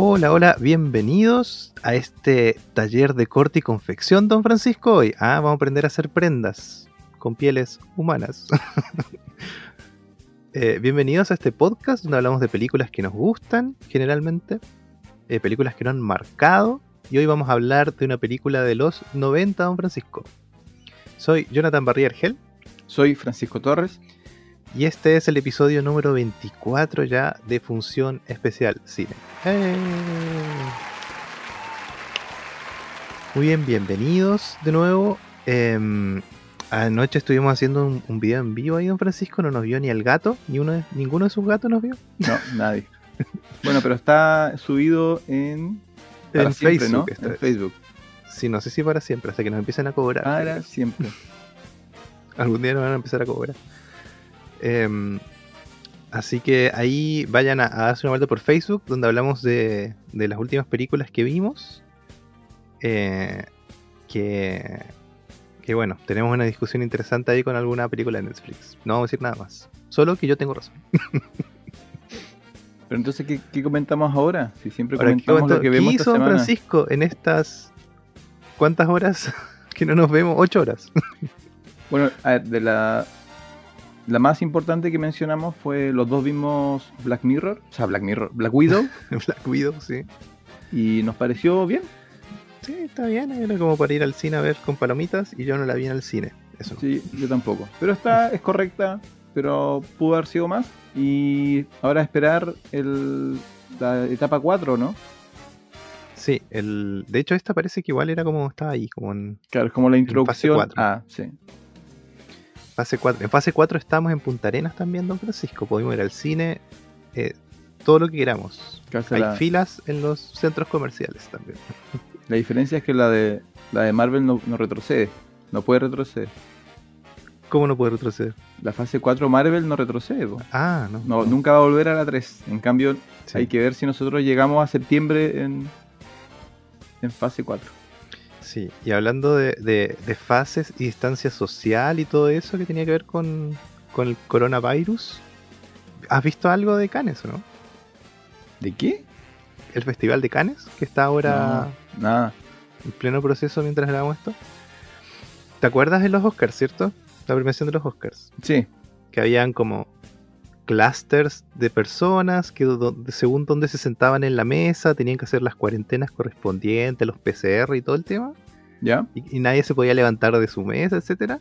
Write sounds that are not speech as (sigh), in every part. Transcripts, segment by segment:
Hola, hola, bienvenidos a este taller de corte y confección, don Francisco. Hoy, ah, vamos a aprender a hacer prendas con pieles humanas. (laughs) Eh, bienvenidos a este podcast donde hablamos de películas que nos gustan, generalmente, eh, películas que nos han marcado. Y hoy vamos a hablar de una película de los 90, don Francisco. Soy Jonathan Barrier Gel. Soy Francisco Torres. Y este es el episodio número 24 ya de Función Especial Cine. ¡Eh! Muy bien, bienvenidos de nuevo. Em, anoche estuvimos haciendo un, un, video en vivo ahí, don Francisco. No nos vio ni el gato, ni uno de, ninguno de sus gatos nos vio. No, nadie. (laughs) bueno, pero está subido en, en siempre, Facebook. ¿no? En vez. Facebook. Sí, no sé si para siempre, hasta que nos empiecen a cobrar. Para siempre. Algún día nos van a empezar a cobrar. Em, así que ahí vayan a, a darse una vuelta por Facebook, donde hablamos de, de las últimas películas que vimos. Eh, que, que bueno, tenemos una discusión interesante ahí con alguna película de Netflix. No vamos a decir nada más. Solo que yo tengo razón. Pero entonces, ¿qué, qué comentamos ahora? Si siempre Ahora, ¿qué, comentamos comento- lo que qué vemos hizo esta semana. Francisco en estas... ¿Cuántas horas (laughs) que no nos vemos? Ocho horas. Bueno, a ver, de la, la más importante que mencionamos fue los dos vimos Black Mirror, o sea, Black Mirror, Black Widow, (laughs) Black Widow, sí. y nos pareció bien. Sí, está bien. Era como para ir al cine a ver con palomitas y yo no la vi en el cine. Eso no. Sí, yo tampoco. Pero está, es correcta, pero pudo haber sido más. Y ahora esperar el, la etapa 4, ¿no? Sí, el... de hecho esta parece que igual era como estaba ahí, como en Claro, es como la introducción. Ah, sí. Fase 4. En fase 4 estamos en Punta Arenas también, don Francisco. Podemos ir al cine, eh, todo lo que queramos. Hay la, filas en los centros comerciales también. la diferencia es que la de la de Marvel no, no retrocede. No puede retroceder. ¿Cómo no puede retroceder? La fase 4 Marvel no retrocede. po. Ah, no. No, nunca va a volver a la 3. En cambio, Sí. hay que ver si nosotros llegamos a septiembre en, en fase 4. Sí, y hablando de, de- de fases y distancia social y todo eso que tenía que ver con, con el coronavirus, ¿has visto algo de Cannes o no? ¿De qué? El festival de Cannes, que está ahora No, nada. en pleno proceso mientras grabamos esto. ¿Te acuerdas de los Oscars, cierto? La premiación de los Oscars. Sí, Que habían como clusters de personas que según donde se sentaban en la mesa tenían que hacer las cuarentenas correspondientes, los PCR y todo el tema. ¿ya? Y, y nadie se podía levantar de su mesa, etcétera.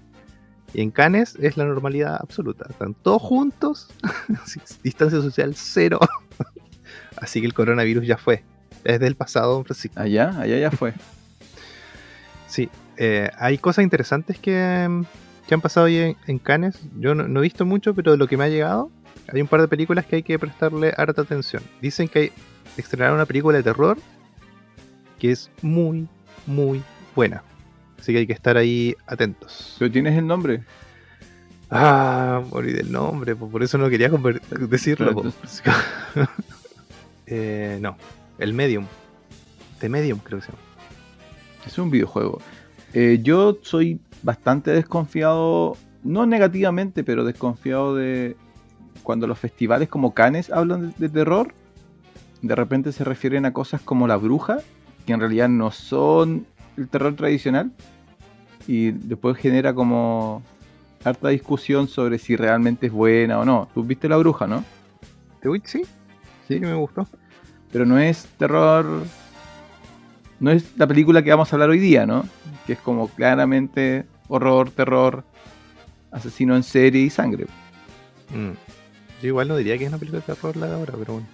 Y en Cannes es la normalidad absoluta. Están todos juntos, (laughs) distancia social cero. (laughs) Así que el coronavirus ya fue. Es del pasado, don Francisco. Allá, allá ya fue. (laughs) Sí, eh, hay cosas interesantes que, que han pasado ahí en, en Cannes. Yo no, no he visto mucho, pero lo que me ha llegado, hay un par de películas que hay que prestarle harta atención. Dicen que estrenaron una película de terror que es muy, muy buena. Así que hay que estar ahí atentos. Pero tienes el nombre. Ah, morí del nombre, por eso no quería decirlo. (laughs) Eh, no, el Medium. The Medium creo que se llama. Es un videojuego. Eh, yo soy bastante desconfiado, no negativamente, pero desconfiado de cuando los festivales como Cannes hablan de, de terror. De repente se refieren a cosas como La Bruja, que en realidad no son el terror tradicional. Y después genera como harta discusión sobre si realmente es buena o no. Tú viste La Bruja, ¿no? ¿The Witch sí? Sí, me gustó. Pero no es terror. No es la película que vamos a hablar hoy día, ¿no? Que es como claramente horror, terror, asesino en serie y sangre. Mm. Yo igual no diría que es una película de terror la de ahora, pero bueno.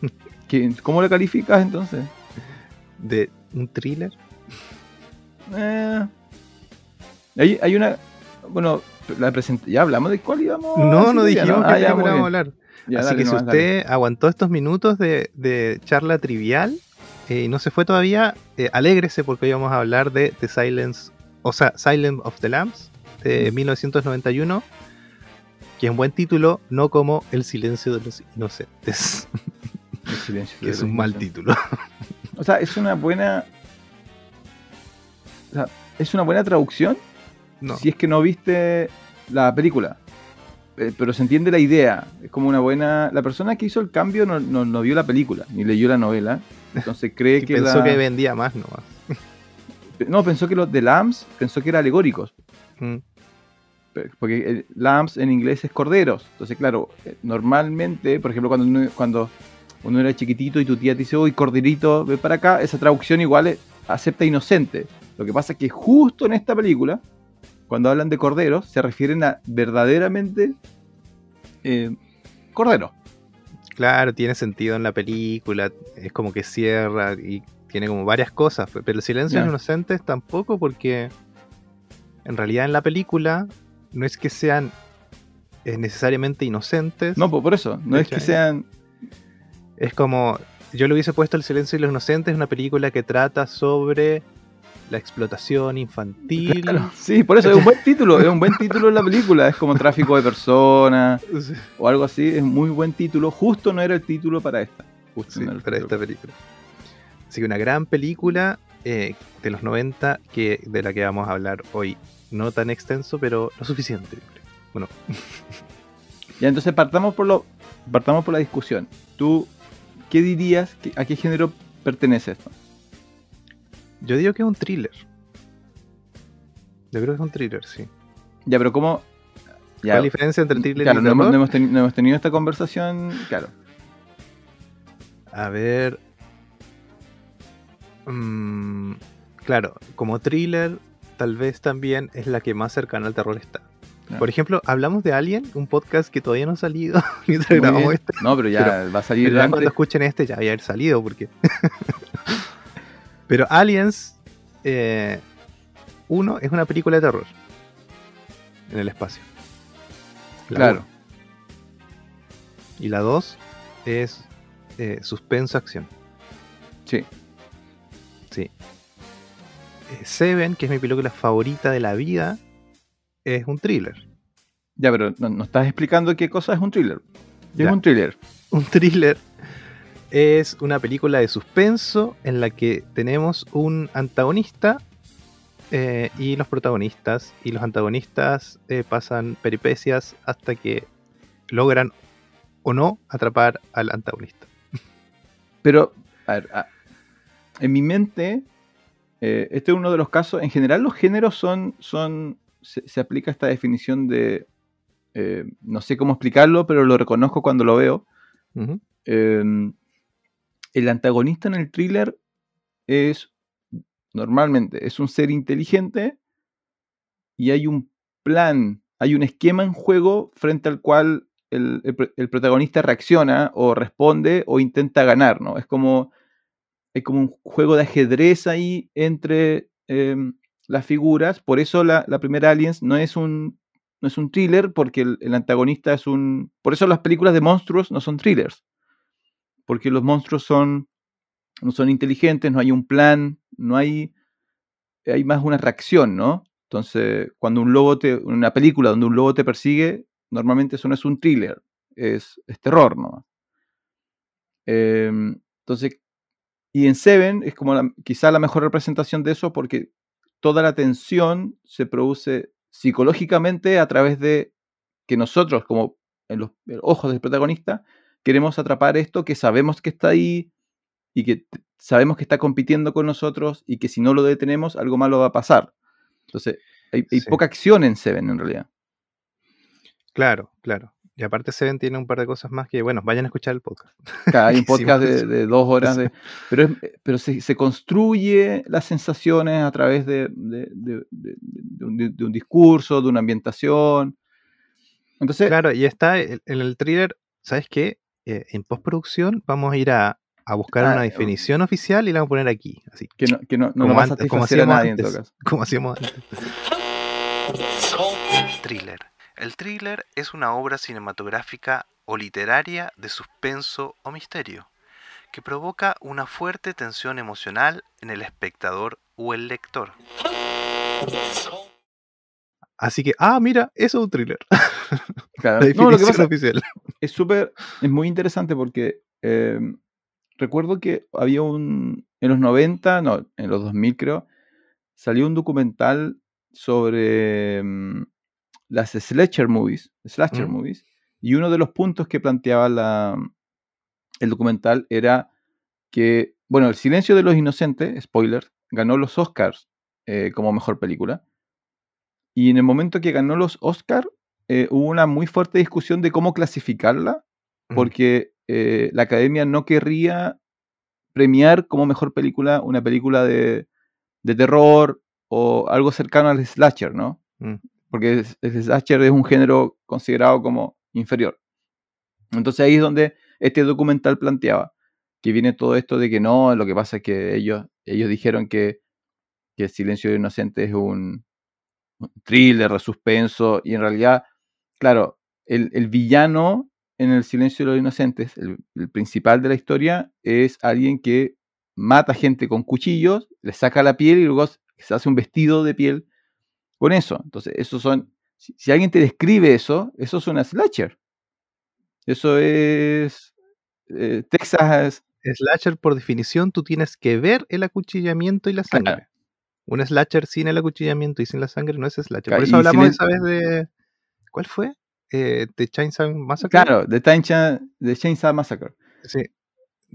(laughs) ¿Qué- ¿Cómo la calificas entonces? De un thriller. Eh, hay, hay una. Bueno, la present- ya hablamos de cuál íbamos. a no, no dijimos Ah, que ya, íbamos a hablar. Ya, Así dale que si dale. usted aguantó estos minutos de, de charla trivial eh, y no se fue todavía, eh, alégrese porque hoy vamos a hablar de The Silence, o sea, Silence of the Lambs de Mm. 1991, que es un buen título, no como El silencio de los inocentes, El silencio que de es un mal título. O sea, es una buena. O sea, es una buena traducción No. si es que no viste la película. eh, pero se entiende la idea. Es como una buena. La persona que hizo el cambio no, no, no vio la película, ni leyó la novela. Entonces cree (laughs) que. pensó la- que vendía más nomás. No, pensó que los de Lambs, pensó que eran alegóricos. Mm, Porque eh, lambs en inglés es corderos. Entonces, claro, eh, normalmente, por ejemplo, cuando uno, cuando uno era chiquitito y tu tía te dice, uy, corderito, ve para acá, esa traducción igual es- acepta inocente. Lo que pasa es que justo en esta película, cuando hablan de corderos, se refieren a verdaderamente eh, cordero. Claro, tiene sentido en la película, es como que cierra y tiene como varias cosas, pe- pero el silencio de los inocentes tampoco porque en realidad en la película no es que sean eh, necesariamente inocentes, No, po- por eso, no es que sean... es como, yo le hubiese puesto El silencio de los inocentes, una película que trata sobre la explotación infantil. Claro, sí, por eso es un buen título, es un buen título en la película, es como tráfico de personas (laughs) Sí, o algo así, es muy buen título, justo no era el título para esta. Justo sí, no era el para título. esta película. Así que una gran película eh, de los 90 que, de la que vamos a hablar hoy. No tan extenso, pero lo suficiente. Bueno, Ya, entonces partamos por lo partamos por la discusión. ¿Tú qué dirías? que- ¿A qué género pertenece esto? yo digo que es un thriller. Yo creo que es un thriller, sí. Ya, pero ¿cómo? ¿Cuál Ya, es la diferencia entre thriller claro, y no hemos, terror? no hemos no hemos tenido esta conversación, claro. A ver. Mm, claro, como thriller, tal vez también es la que más cercana al terror está. Claro. Por ejemplo, hablamos de Alien, un podcast que todavía no ha salido (laughs) mientras grabamos este. No, pero ya Pero- va a salir Pero antes. cuando escuchen este ya va a haber salido porque. (laughs) Pero Aliens, eh, uno es una película de terror en el espacio. La Claro. uno. Y la dos es eh, suspenso acción. Sí. Sí. Eh, Seven, que es mi película favorita de la vida, es un thriller. Ya, pero no, no estás explicando qué cosa es un thriller. ¿Qué Ya. es un thriller? (laughs) Un thriller es una película de suspenso en la que tenemos un antagonista eh, y los protagonistas. Y los antagonistas eh, pasan peripecias hasta que logran o no atrapar al antagonista. Pero, a ver, a- en mi mente, eh, este es uno de los casos. En general, los géneros son. son se, se aplica esta definición de. eh, no sé cómo explicarlo, pero lo reconozco cuando lo veo. Eh, el antagonista en el thriller es normalmente es un ser inteligente y hay un plan, hay un esquema en juego frente al cual el, el pro- el protagonista reacciona o responde o intenta ganar, ¿no? Es como, es como un juego de ajedrez ahí entre em, las figuras, por eso la, la primera Aliens no es un no es un thriller porque el, el antagonista es un... Por eso las películas de monstruos no son thrillers porque los monstruos son no son inteligentes, no hay un plan, no hay hay más una reacción, ¿no? Entonces, cuando un lobo te una película donde un lobo te persigue, normalmente eso no es un thriller, es, es terror, ¿no? Em, entonces, y en Seven es como la- quizá la mejor representación de eso porque toda la tensión se produce psicológicamente a través de que nosotros, como en los en los ojos del protagonista, queremos atrapar esto que sabemos que está ahí y que sabemos que está compitiendo con nosotros y que si no lo detenemos, algo malo va a pasar. Entonces, hay, hay Sí. poca acción en Seven en realidad. Claro, claro. Y aparte Seven tiene un par de cosas más que, bueno, vayan a escuchar el podcast. Claro, hay un (laughs) podcast de, dos horas, de, (laughs) pero, es- pero se, se construye las sensaciones a través de, de- de- de- de un, de un discurso, de una ambientación. Entonces, Claro, y está el- en el thriller, ¿sabes qué? Eh, en postproducción vamos a ir a, a buscar Ah, una eh, definición oficial y la vamos a poner aquí, así, que no, que no, no como nos va a antes- como satisfacer a hacíamos nadie en todo caso. como hacíamos antes. Thriller. El thriller es una obra cinematográfica o literaria de suspenso o misterio que provoca una fuerte tensión emocional en el espectador o el lector. Así que, ah, mira, eso es un thriller. (laughs) Claro. La No, lo que pasa oficial. es súper, es muy interesante porque eh, recuerdo que había un, en los 90, no, en los 2000 creo, salió un documental sobre mm, las slasher movies, slasher Mm. movies, y uno de los puntos que planteaba la, el documental era que, bueno, El silencio de los inocentes, spoiler, ganó los Oscars eh, como mejor película. Y en el momento que ganó los Oscars, eh, hubo una muy fuerte discusión de cómo clasificarla, Mm. porque eh, la academia no querría premiar como mejor película una película de, de terror o algo cercano al slasher, ¿no? Mm. Porque el slasher es un género considerado como inferior. Entonces ahí es donde este documental planteaba que viene todo esto de que no, lo que pasa es que ellos, ellos dijeron que, que El Silencio de los Inocentes es un, un thriller de suspenso y en realidad, claro, el, el villano en El Silencio de los Inocentes, el, el principal de la historia, es alguien que mata gente con cuchillos, le saca la piel y luego se hace un vestido de piel con eso. Entonces, esos son, si, si alguien te describe eso, eso es una slasher. Eso es eh, Texas, Slasher, por definición, tú tienes que ver el acuchillamiento y la sangre. Claro. Un slasher sin el acuchillamiento y sin la sangre no es slasher. Por eso hablamos esa vez de. ¿Cuál fue? Eh, de Chainsaw Massacre. claro, The, The Chainsaw Massacre. Sí.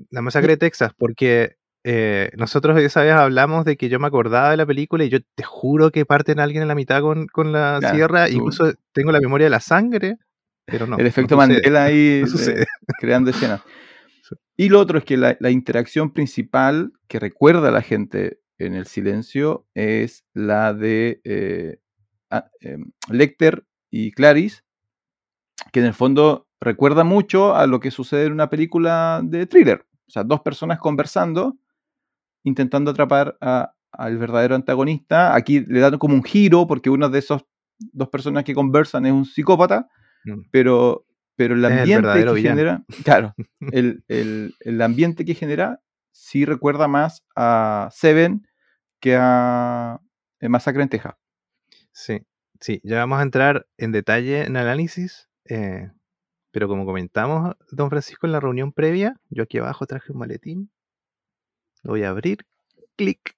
La masacre de Texas, porque eh, nosotros esa vez hablamos de que yo me acordaba de la película y yo te juro que parten a alguien en la mitad con, con la Claro, sierra. tú- Incluso tengo la memoria de la sangre, pero no. el efecto no. Mandela ahí (laughs) No eh, creando escenas. Sí. Y lo otro es que la, la interacción principal que recuerda a la gente en el silencio es la de eh, a- em, Lecter y Clarice, que en el fondo recuerda mucho a lo que sucede en una película de thriller. O sea, dos personas conversando, intentando atrapar a- al verdadero antagonista. Aquí le dan como un giro, porque una de esas dos personas que conversan es un psicópata, Mm. pero, pero el el ambiente que villano. genera, (laughs) claro, el, el- el ambiente que genera sí recuerda más a Seven que a eh, Masacre en Texas. Sí, sí, ya vamos a entrar en detalle en análisis, eh, pero como comentamos, don Francisco, en la reunión previa, yo aquí abajo traje un maletín, lo voy a abrir, clic,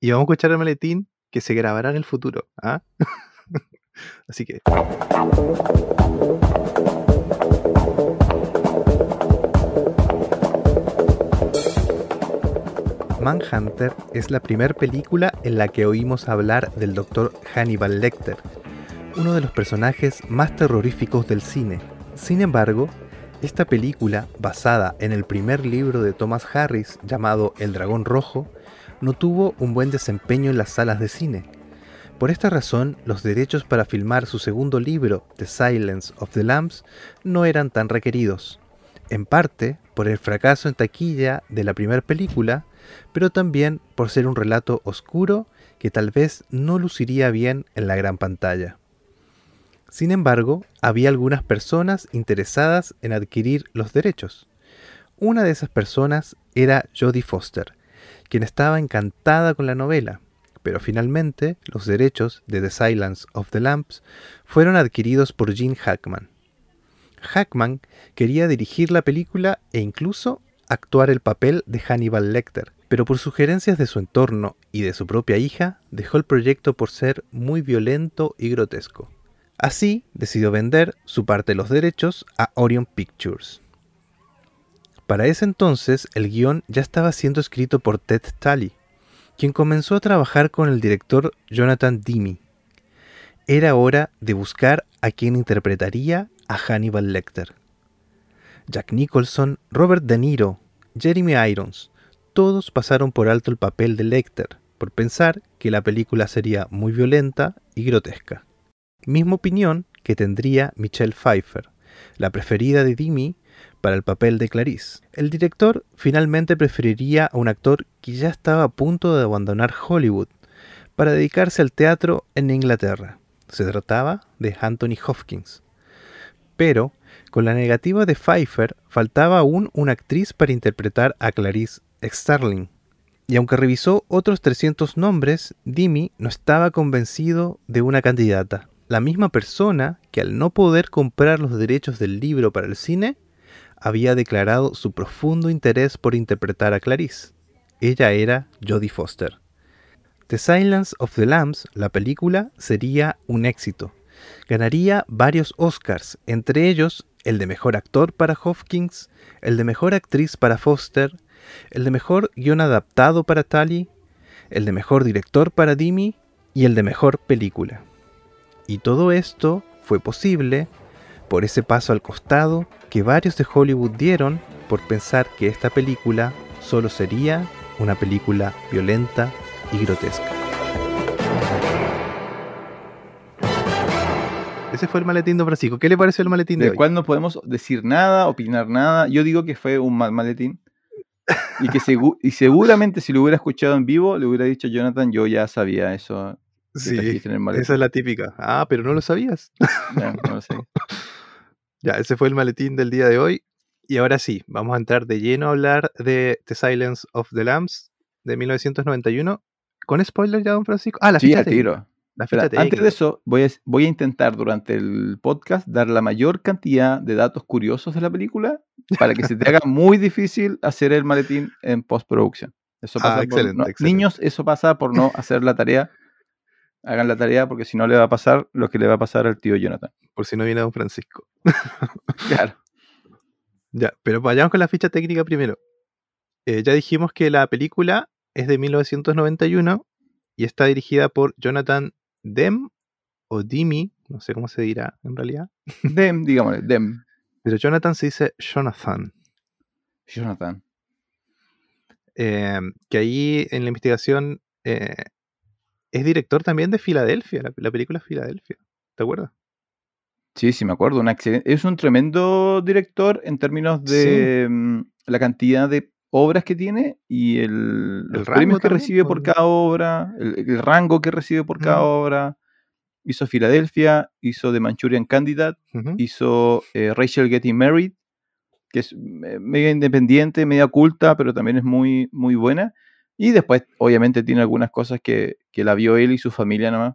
y vamos a escuchar el maletín que se grabará en el futuro. ¿ah? (laughs) Así que... Manhunter es la primera película en la que oímos hablar del Dr. Hannibal Lecter, uno de los personajes más terroríficos del cine. Sin embargo, esta película, basada en el primer libro de Thomas Harris llamado El Dragón Rojo, no tuvo un buen desempeño en las salas de cine. Por esta razón, los derechos para filmar su segundo libro, The Silence of the Lambs, no eran tan requeridos. En parte por el fracaso en taquilla de la primera película, pero también por ser un relato oscuro que tal vez no luciría bien en la gran pantalla. Sin embargo, había algunas personas interesadas en adquirir los derechos. Una de esas personas era Jodie Foster, quien estaba encantada con la novela, pero finalmente los derechos de The Silence of the Lambs fueron adquiridos por Gene Hackman. Hackman quería dirigir la película e incluso actuar el papel de Hannibal Lecter, pero por sugerencias de su entorno y de su propia hija, dejó el proyecto por ser muy violento y grotesco. Así, decidió vender su parte de los derechos a Orion Pictures. Para ese entonces, el guion ya estaba siendo escrito por Ted Tully, quien comenzó a trabajar con el director Jonathan Demme. Era hora de buscar a quien interpretaría a Hannibal Lecter. Jack Nicholson, Robert De Niro, Jeremy Irons, todos pasaron por alto el papel de Lecter, por pensar que la película sería muy violenta y grotesca. Misma opinión que tendría Michelle Pfeiffer, la preferida de Demi para el papel de Clarice. El director finalmente preferiría a un actor que ya estaba a punto de abandonar Hollywood para dedicarse al teatro en Inglaterra. Se trataba de Anthony Hopkins. Pero, con la negativa de Pfeiffer, faltaba aún una actriz para interpretar a Clarice Starling. Y aunque revisó otros 300 nombres, Dimi no estaba convencido de una candidata. La misma persona que al no poder comprar los derechos del libro para el cine, había declarado su profundo interés por interpretar a Clarice. Ella era Jodie Foster. The Silence of the Lambs, la película, sería un éxito, ganaría varios Oscars, entre ellos el de mejor actor para Hopkins, el de mejor actriz para Foster, el de mejor guion adaptado para Tally, el de mejor director para Dimi y el de mejor película. Y todo esto fue posible por ese paso al costado que varios de Hollywood dieron por pensar que esta película solo sería una película violenta y grotesca. Ese fue el maletín de Francisco. ¿Qué le pareció el maletín de, Del hoy? cual no podemos decir nada, opinar nada. Yo digo que fue un mal maletín. Y que segu- y seguramente si lo hubiera escuchado en vivo, le hubiera dicho Jonathan, yo ya sabía eso. Sí, esa es la típica. Ah, pero no lo sabías. Ya, no lo sé. (laughs) Ya, ese fue el maletín del día de hoy. Y ahora sí, vamos a entrar de lleno a hablar de The Silence of the Lambs de 1991. ¿Con spoiler ya, don Francisco? Ah, la Sí, ficha tiro. La Espera, ficha antes de eso, voy a, voy a intentar durante el podcast dar la mayor cantidad de datos curiosos de la película para que se te haga (laughs) muy difícil hacer el maletín en postproducción. Eso Ah, pasa por excelente, no- excelente. Niños, eso pasa por no hacer la tarea. Hagan la tarea porque si no le va a pasar lo que le va a pasar al tío Jonathan. Por si no viene don Francisco. (laughs) Claro. Ya, pero vayamos con la ficha técnica primero. Eh, ya dijimos que la película es de 1991 y está dirigida por Jonathan Demme o Dimi, no sé cómo se dirá en realidad. (laughs) Dem, digámosle, Dem. Pero Jonathan se dice Jonathan. Jonathan. eh, que ahí en la investigación eh, es director también de Filadelfia, la, la película Filadelfia. ¿Te acuerdas? Sí, sí, me acuerdo. Es un tremendo director en términos de mm, la cantidad de obras que tiene y el, los rango premios que recibe por pues. cada obra, el, el rango que recibe por cada Mm. obra. Hizo Filadelfia, hizo The Manchurian Candidate, hizo eh, Rachel Getting Married, que es eh, media independiente, media oculta, pero también es muy, muy buena. Y después, obviamente, tiene algunas cosas que, que la vio él y su familia nomás.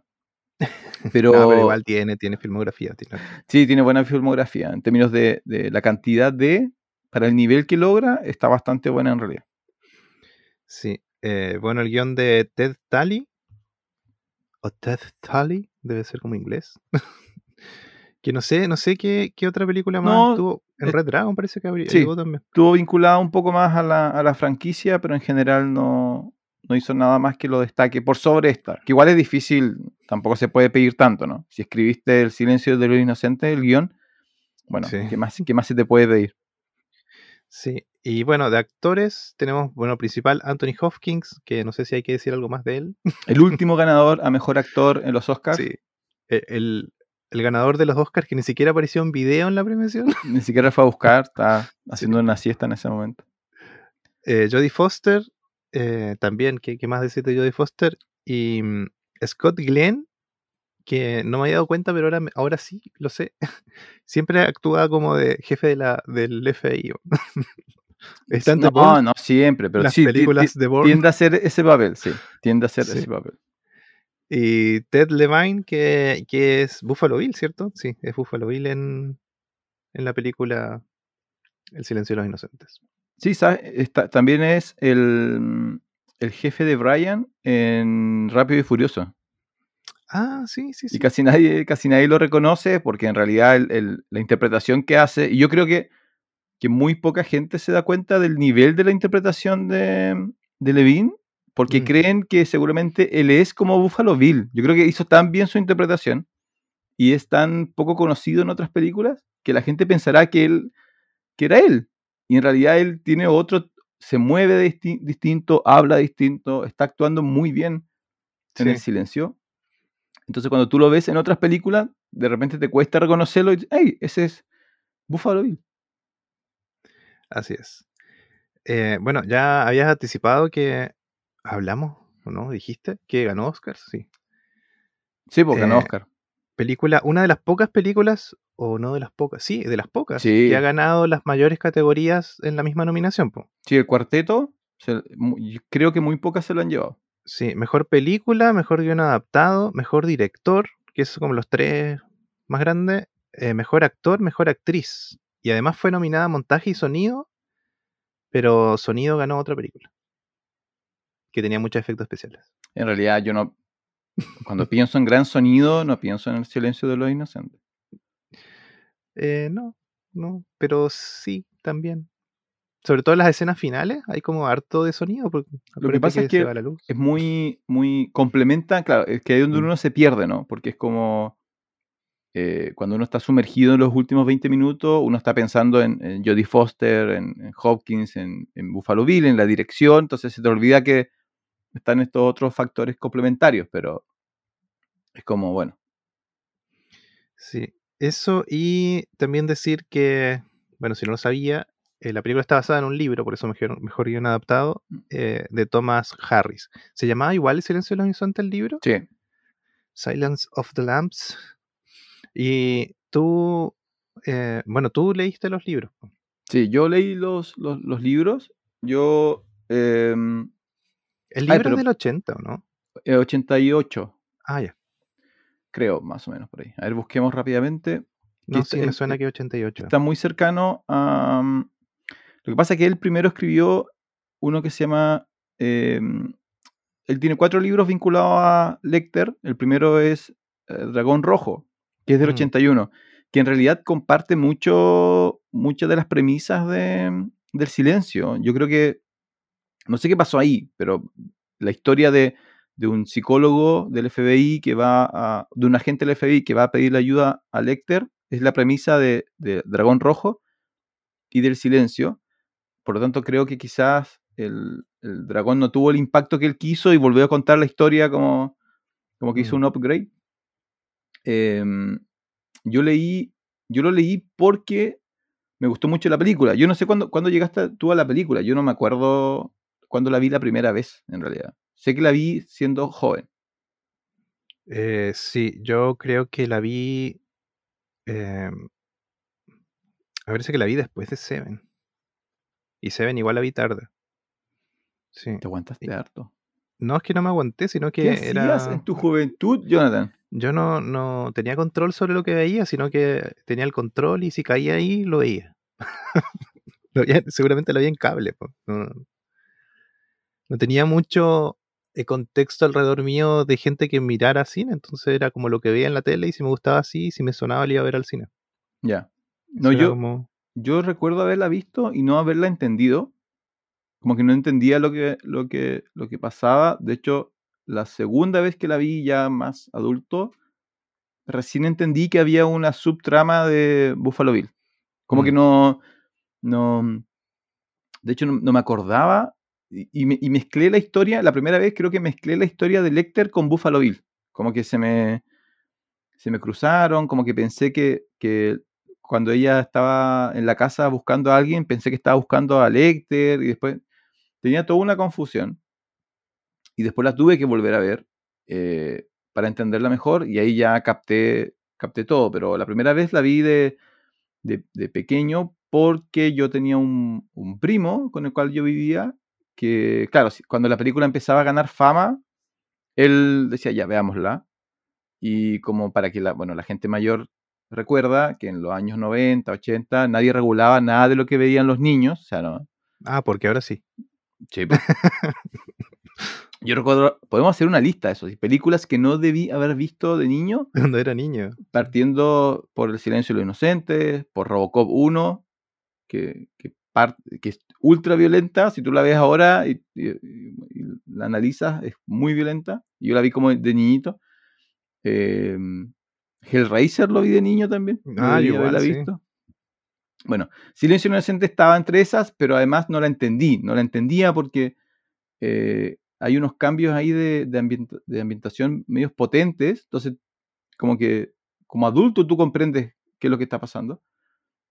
(laughs) Pero, No, pero igual tiene, tiene filmografía. tiene- sí, tiene buena filmografía. En términos de, de la cantidad de, para el nivel que logra, está bastante buena en realidad. Sí. eh, bueno, el guion de Ted Talley. O Ted Talley, debe ser como inglés. (laughs) que no sé, no sé qué, qué otra película más No, estuvo. En eh, Red Dragon parece que habría sí. también. Estuvo vinculado un poco más a la, a la franquicia, pero en general no, no hizo nada más que lo destaque por sobre esta. Que igual es difícil, tampoco se puede pedir tanto, ¿no? Si escribiste El silencio de los inocentes, el guion, bueno, Sí. ¿qué, más, ¿qué más se te puede pedir? Sí. Y bueno, de actores tenemos, bueno, principal Anthony Hopkins, que no sé si hay que decir algo más de él. El último ganador a mejor actor en los Oscars. Sí. Eh, El, el ganador de los Oscars que ni siquiera apareció en video en la premiación. (laughs) Ni siquiera fue a buscar, (laughs) estaba haciendo una siesta en ese momento. Eh, Jodie Foster, eh, también, ¿qué, qué más decir de Jodie Foster? Y mm, Scott Glenn, que no me había dado cuenta, pero ahora, ahora sí lo sé. (laughs) Siempre actúa como de jefe de la, del FBI. Está No, no siempre, pero las sí, películas de Bourne. tiende a ser ese papel, sí, tiende a ser Sí. ese papel. Y Ted Levine, que, que es Buffalo Bill, ¿cierto? Sí, es Buffalo Bill en, en la película El silencio de los inocentes. Sí, también es el, el jefe de Brian en Rápido y Furioso. Ah, sí, sí, sí. Y casi nadie, casi nadie lo reconoce porque en realidad el- el- la interpretación que hace, y yo creo que, que muy poca gente se da cuenta del nivel de la interpretación de, de Levine, porque Mm. creen que seguramente él es como Buffalo Bill. Yo creo que hizo tan bien su interpretación y es tan poco conocido en otras películas que la gente pensará que él que era él. Y en realidad él tiene otro, se mueve disti- distinto, habla distinto, está actuando muy bien en el silencio. Entonces cuando tú lo ves en otras películas, de repente te cuesta reconocerlo y dices, ¡hey! Ese es Buffalo Bill. Así es. Eh, bueno, ya habías anticipado que hablamos, ¿o no? ¿Dijiste que ganó Oscar? Sí. Sí, porque ganó Eh, Oscar. Película, una de las pocas películas, o no de las pocas, sí, de las pocas, Sí. que ha ganado las mayores categorías en la misma nominación. po. Sí, el cuarteto, se- creo que muy pocas se lo han llevado. Sí, mejor película, mejor guion adaptado, mejor director, que es como los tres más grandes, eh, mejor actor, mejor actriz. Y además fue nominada a montaje y sonido, pero sonido ganó otra película, que tenía muchos efectos especiales. En realidad yo no, Cuando pienso en gran sonido, no pienso en el silencio de los inocentes. Eh, no, no, pero sí, también. Sobre todo en las escenas finales, hay como harto de sonido. Porque Lo que pasa es que va la luz. es muy, muy complementa, claro, es que ahí donde Mm. uno se pierde, ¿no? Porque es como eh, cuando uno está sumergido en los últimos 20 minutos, uno está pensando en, en Jodie Foster, en, en Hopkins, en, en Buffalo Bill, en la dirección, entonces se te olvida que están estos otros factores complementarios, pero es como, bueno, Sí, eso y también decir que, bueno, si no lo sabía, eh, la película está basada en un libro, por eso mejor, mejor guion adaptado, Mm. eh, de Thomas Harris. ¿Se llamaba igual El silencio de los inocentes el libro? sí, Silence of the Lambs. Y tú, eh, bueno, tú leíste los libros. sí, yo leí los, los, los libros, yo... em, El Ay, libro pero- es del 80, ¿o no? eh, 88, Ah, ya. creo, más o menos por ahí. A ver, busquemos rápidamente. No, este- sí, me suena que 88. está muy cercano a... mm, Lo que pasa es que él primero escribió uno que se llama... eh, él tiene cuatro libros vinculados a Lecter. El primero es eh, Dragón Rojo, que es del Mm. 81, que en realidad comparte mucho, muchas de las premisas de, del silencio. Yo creo que... No sé qué pasó ahí, pero la historia de, de un psicólogo del FBI que va a... de un agente del FBI que va a pedirle ayuda a Lecter es la premisa de, de Dragón Rojo y del silencio. Por lo tanto, creo que quizás el, el dragón no tuvo el impacto que él quiso y volvió a contar la historia como, como que hizo Mm. un upgrade. Em, yo leí, yo lo leí porque me gustó mucho la película. Yo no sé cuándo, cuándo llegaste tú a la película. Yo no me acuerdo cuándo la vi la primera vez, en realidad. Sé que la vi siendo joven. Eh, sí, yo creo que la vi. em, a ver, sé que la vi después de Seven. Y Seven igual la vi tarde. Sí. Te aguantaste Y- harto. No es que no me aguanté, sino ¿Qué que hacías era. en tu juventud, Jonathan? Yo no, no tenía control sobre lo que veía, sino que tenía el control y si caía ahí, lo veía. (laughs) Lo veía- seguramente lo veía en cable. po. No, no tenía mucho eh, contexto alrededor mío de gente que mirara cine, entonces era como lo que veía en la tele y si me gustaba así, si me sonaba, le iba a ver al cine. Ya. No, yo, como- yo recuerdo haberla visto y no haberla entendido. Como que no entendía lo que, lo que, lo que pasaba. De hecho, la segunda vez que la vi ya más adulto, recién entendí que había una subtrama de Buffalo Bill. Como que Mm. no, no, de hecho no, no me acordaba y, y me- y mezclé la historia, la primera vez creo que mezclé la historia de Lecter con Buffalo Bill. Como que se me, se me cruzaron, como que pensé que, que cuando ella estaba en la casa buscando a alguien, pensé que estaba buscando a Lecter y después tenía toda una confusión. Y después la tuve que volver a ver eh, para entenderla mejor y ahí ya capté, capté todo. Pero la primera vez la vi de, de, de pequeño porque yo tenía un, un primo con el cual yo vivía que, claro, cuando la película empezaba a ganar fama, él decía, ya, veámosla. Y como para que la, bueno, la gente mayor recuerda que en los años 90, 80, nadie regulaba nada de lo que veían los niños. O sea, no. Ah, porque ahora sí. Sí, pues. (laughs) Yo recuerdo, podemos hacer una lista de eso, películas que no debí haber visto de niño, (laughs) Cuando era niño. partiendo por El silencio de los inocentes, por Robocop 1, que, que, que es ultra violenta, si tú la ves ahora y, y- y la analizas, es muy violenta. Yo la vi como de niñito. Eh, Hellraiser lo vi de niño también. Ah, igual, haberla sí. visto. Bueno, Silencio Inocente estaba entre esas, pero además no la entendí. No la entendía porque eh, hay unos cambios ahí de, de, ambient- de ambientación medios potentes. Entonces, como que como adulto tú comprendes qué es lo que está pasando,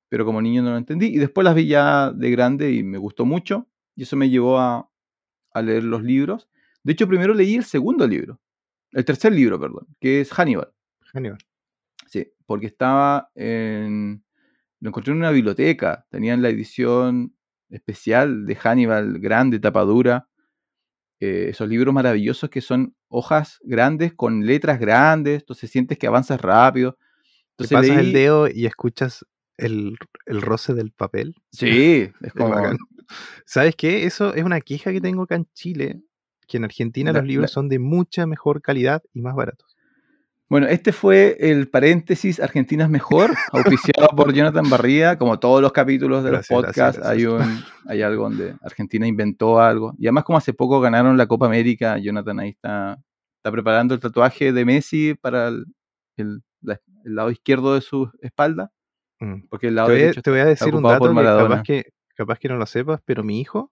pero como niño no lo entendí. Y después las vi ya de grande y me gustó mucho. Y eso me llevó a, a leer los libros. De hecho, primero leí el segundo libro, el tercer libro, perdón, que es Hannibal. Hannibal. Sí, porque estaba en. Lo encontré en una biblioteca. Tenían la edición especial de Hannibal, grande, tapadura. eh, esos libros maravillosos que son hojas grandes con letras grandes. Entonces sientes que avanzas rápido. Te Entonces pasas el dedo y escuchas el, el roce del papel. (laughs) Sí, es como. ¿Sabes qué? Eso es una queja que tengo acá en Chile, que en Argentina La- los libros la- son de mucha mejor calidad y más baratos. Bueno, este fue el paréntesis Argentina es mejor, (laughs) auspiciado por Jonathan Barría, como todos los capítulos de Gracias, los podcasts, gracias. Hay, un, (laughs) hay algo donde Argentina inventó algo. Y además como hace poco ganaron la Copa América, Jonathan ahí está, está preparando el tatuaje de Messi para el, el- la- el lado izquierdo de su espalda. Porque el Te voy, te voy a decir un dato que capaz, que capaz que no lo sepas, pero mi hijo,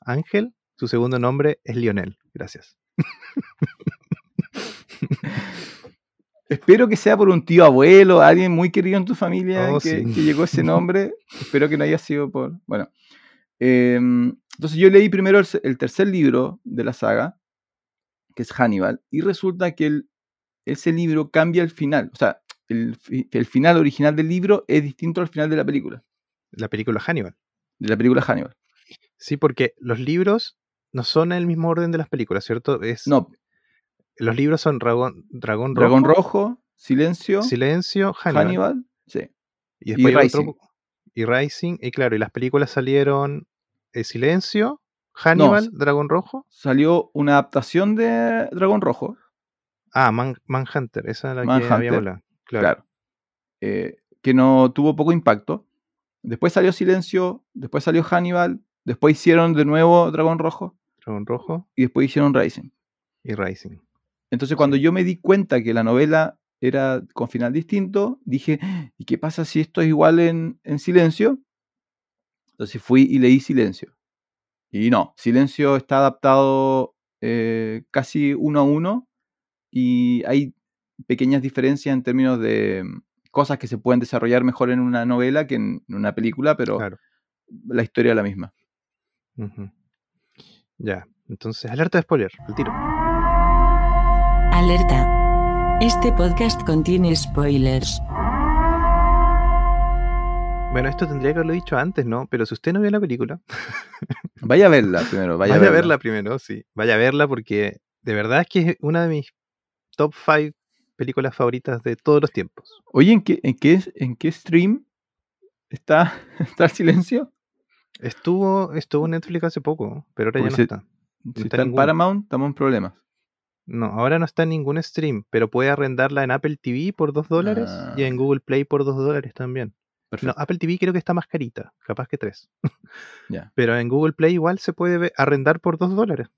Ángel, su segundo nombre es Lionel. Gracias. (laughs) Espero que sea por un tío abuelo, alguien muy querido en tu familia Oh, que, sí. que llegó ese (laughs) nombre. Espero que no haya sido por. Bueno. em, entonces yo leí primero el, tercer libro de la saga, que es Hannibal, y resulta que el- ese libro cambia el final. O sea, el, el final original del libro es distinto al final de la película. La película Hannibal. De la película Hannibal. Sí, porque los libros no son en el mismo orden de las películas, ¿cierto? Es, No, Los libros son Dragón, Dragón Rojo, Dragón Rojo, Silencio, Silencio, Hannibal. Hannibal, sí. Y después y hay otro- Rising. y Rising. Y claro, y las películas salieron eh, Silencio, Hannibal, Dragón Rojo. Salió una adaptación de Dragón Rojo, Ah, Man- Manhunter, esa es la que Manhunter, habíamos hablado. Claro. Claro. Eh, que no tuvo poco impacto. Después salió Silencio, después salió Hannibal, después hicieron de nuevo Dragón Rojo Dragón Rojo y después hicieron Rising. y Rising. Entonces cuando yo me di cuenta que la novela era con final distinto, dije, ¿y qué pasa si esto es igual en, en Silencio? Entonces fui y leí Silencio. Y no, Silencio está adaptado eh, casi uno a uno y hay pequeñas diferencias en términos de mm, cosas que se pueden desarrollar mejor en una novela que en una película, pero Claro. la historia es la misma. Ya. Entonces, alerta de spoiler, al tiro. Alerta. Este podcast contiene spoilers. Bueno, esto tendría que haberlo dicho antes, ¿no? Pero si usted no vio la película, Vaya a verla primero, vaya, vaya, a a verla. verla primero, sí. Vaya a verla porque de verdad es que es una de mis top 5 películas favoritas de todos los tiempos. Oye, ¿en qué, en qué, en qué stream está, (laughs) está el silencio? Estuvo, estuvo en Netflix hace poco, pero ahora ya no está. Si está está en. Paramount, estamos en problemas. No, ahora no está en ningún stream, pero puede arrendarla en Apple TV por 2 dólares y en Ah. Google Play por 2 dólares también. No, Perfecto. Apple TV creo que está más carita, capaz que 3. Ya. (laughs) Pero en Google Play igual se puede arrendar por 2 dólares.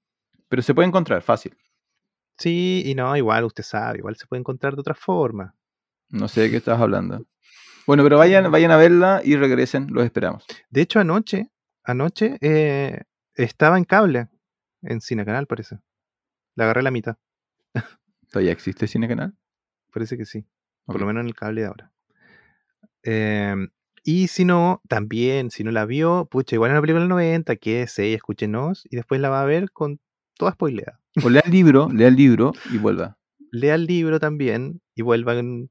Pero se puede encontrar, fácil. Sí, y no, igual usted sabe, igual se puede encontrar de otra forma. No sé de qué estás hablando. Bueno, pero vayan, vayan a verla y regresen, los esperamos. De hecho, anoche, anoche eh, estaba en cable, en Cine Canal parece. La agarré a la mitad, ¿Todavía existe Cine Canal? parece que sí. Por lo menos en el cable de ahora. Em, y si no, también, si no la vio, pucha, igual en una película del 90, que sé, escúchenos, y después la va a ver con toda spoileada. O lea el libro, lea el libro y vuelva. Lea el libro también y vuelva en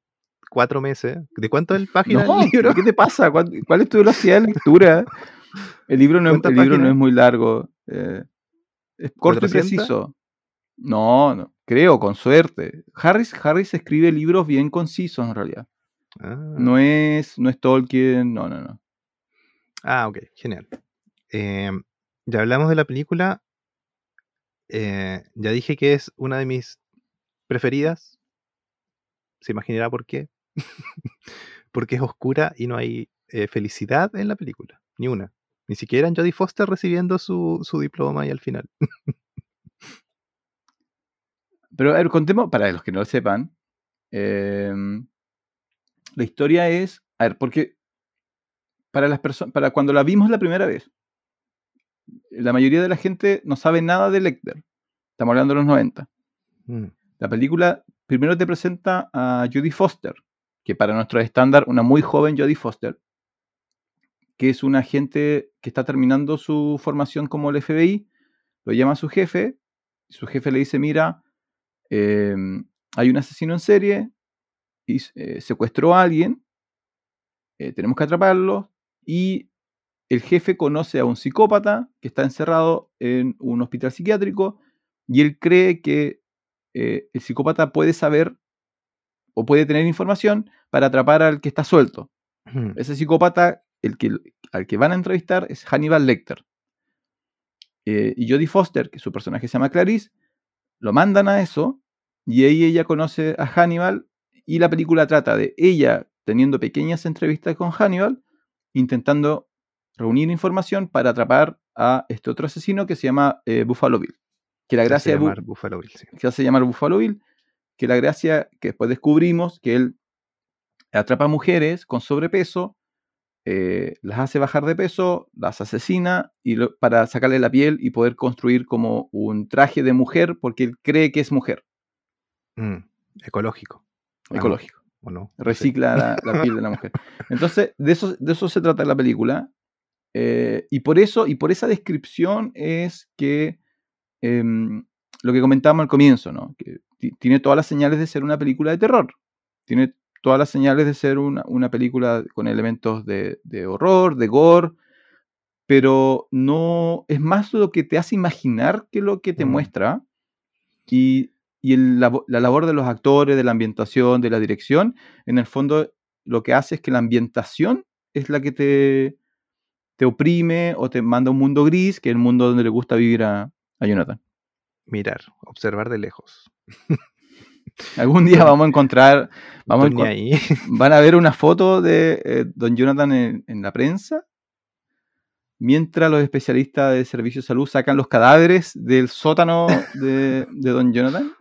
cuatro meses. ¿De cuánto es el página No, del libro? ¿qué te pasa? ¿Cuál, cuál es tu velocidad de lectura? El libro no, es, ¿Cuántas el libro no es muy largo. eh, es corto y ¿400? preciso. No, no, creo, con suerte. Harris, Harris escribe libros bien concisos en realidad. Ah. No es, no es Tolkien, no, no, no. Ah, ok, genial. Em, ya hablamos de la película. Eh, ya dije que es una de mis preferidas. Se imaginará por qué. (laughs) Porque es oscura y no hay eh, felicidad en la película. Ni una. Ni siquiera en Jodie Foster recibiendo su, su diploma y al final. Pero a ver, contemos, para los que no lo sepan, em, la historia es, a ver, porque para las personas, para cuando la vimos la primera vez, la mayoría de la gente no sabe nada de Lecter. Estamos hablando de los 90. Mm, La película primero te presenta a Jodie Foster, que para nuestro estándar, una muy joven Jodie Foster, que es una agente que está terminando su formación como el FBI, lo llama a su jefe, y su jefe le dice, mira, eh, hay un asesino en serie, y eh, secuestró a alguien, eh, tenemos que atraparlo, y el jefe conoce a un psicópata que está encerrado en un hospital psiquiátrico, y él cree que eh, el psicópata puede saber o puede tener información para atrapar al que está suelto. Ese psicópata, el que, al que van a entrevistar, es Hannibal Lecter. Eh, y Jodie Foster, que su personaje se llama Clarice, lo mandan a eso y ahí ella conoce a Hannibal y la película trata de ella teniendo pequeñas entrevistas con Hannibal, intentando reunir información para atrapar a este otro asesino que se llama eh, Buffalo Bill. Que la Se gracia Bu- Buffalo Bill, sí. que se hace llamar Buffalo Bill, que la gracia que después descubrimos que él atrapa mujeres con sobrepeso, eh, las hace bajar de peso, las asesina y lo- para sacarle la piel y poder construir como un traje de mujer porque él cree que es mujer, Mm, ecológico, Ah, ecológico. ¿o no? Recicla la, la piel de la mujer. (laughs) Entonces, de eso, de eso se trata la película. Eh, y por eso, y por esa descripción es que em, lo que comentábamos al comienzo, ¿no? Que tiene todas las señales de ser una película de terror. Tiene todas las señales de ser una, una película con elementos de, de horror, de gore, pero no es más lo que te hace imaginar que lo que te Mm. muestra. Y, y el la labor de los actores, de la ambientación, de la dirección, en el fondo lo que hace es que la ambientación es la que te, te oprime o te manda a un mundo gris, que es el mundo donde le gusta vivir a, a Jonathan. Mirar, observar de lejos. (laughs) Algún día vamos a encontrar, vamos a ahí. (laughs) van a ver una foto de eh, Don Jonathan en, en la prensa, mientras los especialistas de servicio de salud sacan los cadáveres del sótano de, (laughs) de Don Jonathan.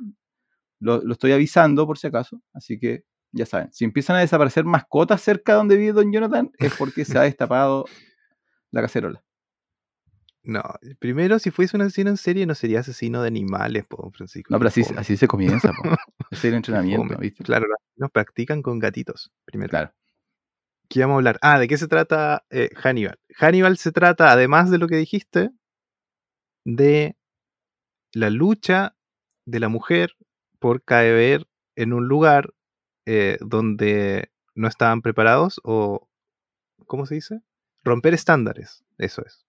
Lo, lo estoy avisando por si acaso, así que ya saben, si empiezan a desaparecer mascotas cerca de donde vive Don Jonathan, es porque se ha destapado la cacerola. No, primero, si fuese un asesino en serie, no sería asesino de animales, po, Francisco. No, pero así, así se comienza, po. (laughs) es el entrenamiento. ¿viste? Claro, los asesinos practican con gatitos, primero. Claro. ¿Qué vamos a hablar? Ah, ¿de qué se trata eh, Hannibal? Hannibal se trata, además de lo que dijiste, de la lucha de la mujer por caer en un lugar eh, donde no estaban preparados o, ¿cómo se dice? Romper estándares, eso es.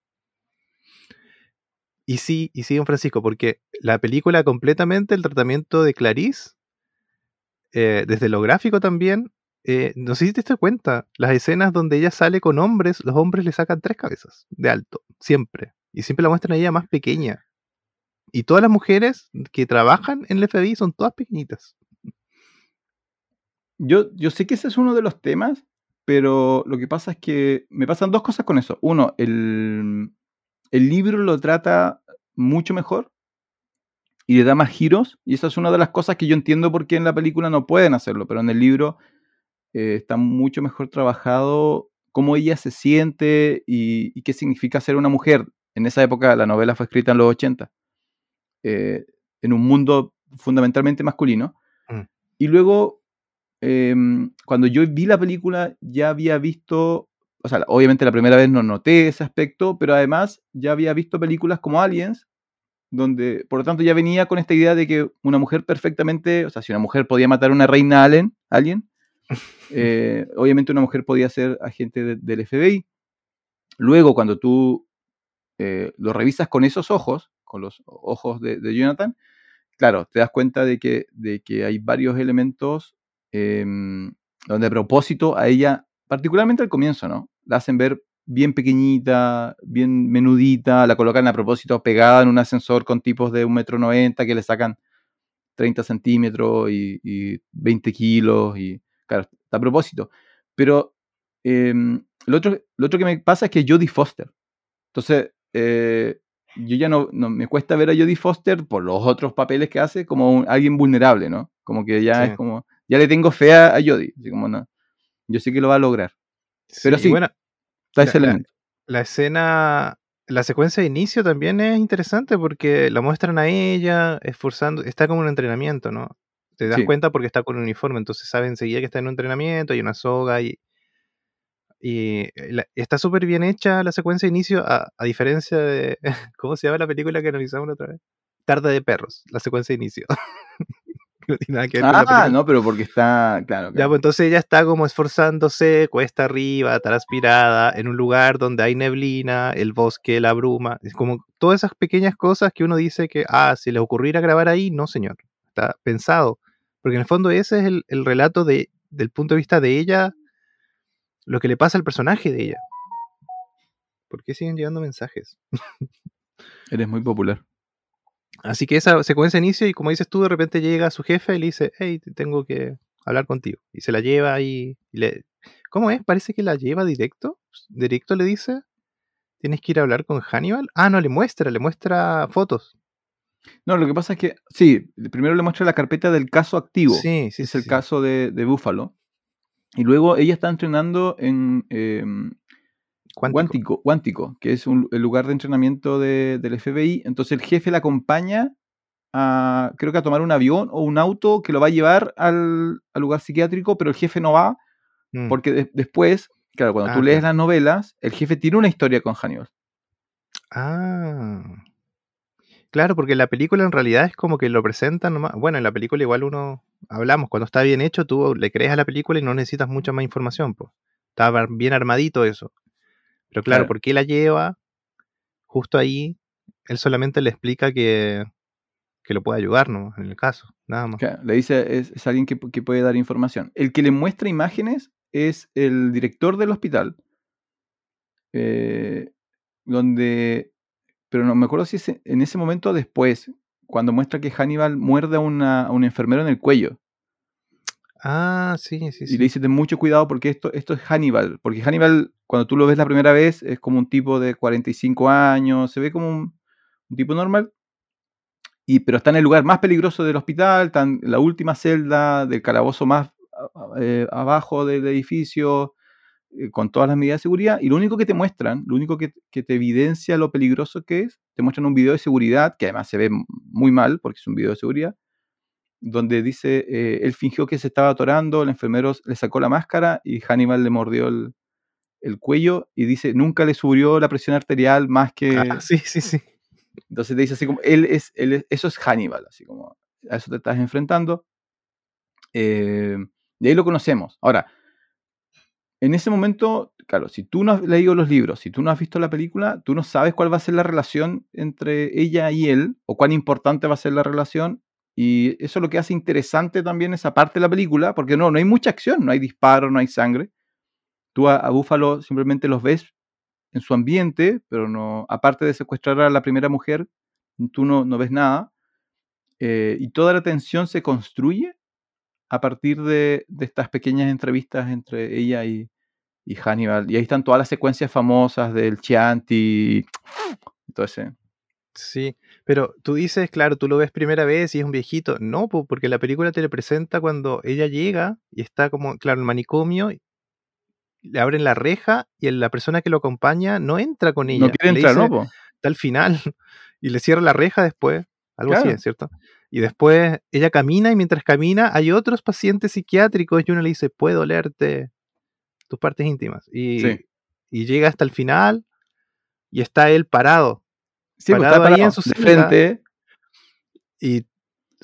Y sí, y sí, don Francisco, porque la película completamente, el tratamiento de Clarice, eh, desde lo gráfico también, eh, no sé si te das cuenta, las escenas donde ella sale con hombres, los hombres le sacan tres cabezas de alto, siempre. Y siempre la muestran a ella más pequeña. Y todas las mujeres que trabajan en el FBI son todas pequeñitas. Yo, yo sé que ese es uno de los temas, pero lo que pasa es que me pasan dos cosas con eso. Uno, el, el libro lo trata mucho mejor y le da más giros, y esa es una de las cosas que yo entiendo por qué en la película no pueden hacerlo, pero en el libro eh, está mucho mejor trabajado cómo ella se siente y, y qué significa ser una mujer. En esa época la novela fue escrita en los 80, eh, en un mundo fundamentalmente masculino. Mm. Y luego, em, cuando yo vi la película, ya había visto, o sea, obviamente la primera vez no noté ese aspecto, pero además ya había visto películas como Aliens, donde, por lo tanto, ya venía con esta idea de que una mujer perfectamente, o sea, si una mujer podía matar a una reina alien, alien (laughs) eh, obviamente una mujer podía ser agente de- del FBI. Luego, cuando tú eh, lo revisas con esos ojos, con los ojos de, de Jonathan, claro, te das cuenta de que, de que hay varios elementos em, donde a propósito a ella, particularmente al comienzo, ¿no? La hacen ver bien pequeñita, bien menudita, la colocan a propósito pegada en un ascensor con tipos de un metro noventa que le sacan 30 centímetros y, y 20 kilos, y claro, está a propósito. Pero em, lo, otro, lo otro que me pasa es que Jodie Foster. Entonces, eh, yo ya no, no- me cuesta ver a Jodie Foster por los otros papeles que hace como un- alguien vulnerable, ¿no? Como que ya Sí. es como, ya le tengo fe a, a Jodie, así como no, yo sé que lo va a lograr. Pero sí, bueno, Está La- ese la- elemento. la escena, la secuencia de inicio también es interesante porque la muestran a ella esforzando, está como un entrenamiento, ¿no? Te das Sí. cuenta porque está con un uniforme, entonces sabe enseguida que está en un entrenamiento, hay una soga y, y la- está súper bien hecha la secuencia de inicio, a, a diferencia de, (laughs) ¿cómo se llama la película que analizamos la otra vez? Tarde de perros, la secuencia de inicio. (laughs) (laughs) no tiene nada que ver con Ah, película. no, pero porque está, claro, Ya, pues entonces ella está como esforzándose, cuesta arriba, transpirada, en un lugar donde hay neblina, el bosque, la bruma. Es como todas esas pequeñas cosas que uno dice que, ah, si le ocurriera grabar ahí, no, señor. Está pensado. Porque en el fondo ese es el, el relato de, del punto de vista de ella, lo que le pasa al personaje de ella. ¿Por qué siguen llegando mensajes? (laughs) Eres muy popular. Así que esa secuencia inicia y como dices tú, de repente llega su jefe y le dice, hey, tengo que hablar contigo. Y se la lleva y, y le... ¿Cómo es? Parece que la lleva directo. Directo le dice, tienes que ir a hablar con Hannibal. Ah, no, le muestra, le muestra fotos. No, lo que pasa es que, sí, primero le muestra la carpeta del caso activo. Sí, sí, es sí, el sí. caso de, de Buffalo. Y luego ella está entrenando en em. Guántico, Guántico, que es un- el lugar de entrenamiento de- del FBI. Entonces el jefe la acompaña a, creo que a tomar un avión o un auto que lo va a llevar al, al lugar psiquiátrico, pero el jefe no va Mm. porque de- después, claro, cuando Ah, tú lees claro. las novelas, el jefe tiene una historia con Hannibal. Ah. Claro, porque la película en realidad es como que lo presentan nomás. Bueno, en la película igual uno hablamos, cuando está bien hecho, tú le crees a la película y no necesitas mucha más información, pues. Está bien armadito eso. Pero claro, Claro. ¿por qué la lleva justo ahí? Él solamente le explica que, que lo puede ayudar, ¿no? En el caso, nada más. Claro, le dice, es, es alguien que, que puede dar información. El que le muestra imágenes es el director del hospital, eh, donde, pero no me acuerdo si es en ese momento o después, cuando muestra que Hannibal muerde a, una- a un enfermero en el cuello Ah, sí, sí, y sí. le dice, ten mucho cuidado porque esto, esto es Hannibal, porque Hannibal, cuando tú lo ves la primera vez, es como un tipo de 45 años, se ve como un, un tipo normal, y, pero está en el lugar más peligroso del hospital, está en la última celda del calabozo más eh, abajo del edificio, eh, con todas las medidas de seguridad, y lo único que te muestran, lo único que, que te evidencia lo peligroso que es, te muestran un video de seguridad, que además se ve muy mal, porque es un video de seguridad, donde dice, eh, él fingió que se estaba atorando, el enfermero le sacó la máscara y Hannibal le mordió el, el cuello y dice, nunca le subió la presión arterial más que... Ah, sí, sí, sí. Entonces te dice así como, él es, él es- eso es Hannibal, así como, a eso te estás enfrentando. Eh, y ahí lo conocemos. Ahora, en ese momento, claro, si tú no has leído los libros, si tú no has visto la película, tú no sabes cuál va a ser la relación entre ella y él, o cuán importante va a ser la relación. Y eso es lo que hace interesante también esa parte de la película, porque no, no hay mucha acción, no hay disparo, no hay sangre. Tú a, Búfalo simplemente los ves en su ambiente, pero no, aparte de secuestrar a la primera mujer, tú no, no ves nada. Eh, y toda la tensión se construye a partir de, estas pequeñas entrevistas entre ella y, y Hannibal. Y ahí están todas las secuencias famosas del Chianti. (sniffs) ese. Sí, pero tú dices, claro, tú lo ves primera vez y es un viejito. No, po, porque la película te le presenta cuando ella llega y está como, claro, en el manicomio, le abren la reja y la persona que lo acompaña no entra con ella. No quiere le entrar, dice, ¿no? po? Está al final (laughs) y le cierra la reja después, algo así, Claro. ¿es cierto? Y después ella camina y mientras camina hay otros pacientes psiquiátricos y uno le dice, puedo olerte tus partes íntimas. Y, Sí. y llega hasta el final y está él parado. Sí, pues, parado está ahí en su de frente. Y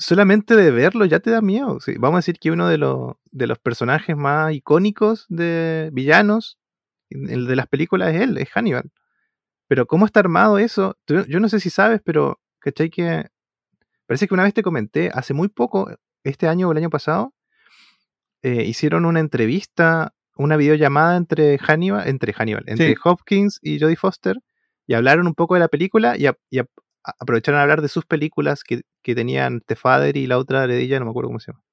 solamente de verlo ya te da miedo. sí. Vamos a decir que uno de, los de los personajes más icónicos de villanos, el de las películas, es él, es Hannibal. Pero cómo está armado eso, Tú- yo no sé si sabes, pero ¿cachai que? Parece que una vez te comenté, hace muy poco, este año o el año pasado, eh, hicieron una entrevista, una videollamada entre Hannibal, entre Hannibal, entre Sí. Hopkins y Jodie Foster, y hablaron un poco de la película y, a- y a- a- aprovecharon a hablar de sus películas que, que tenían The Father y la otra de ella, no me acuerdo cómo se llama.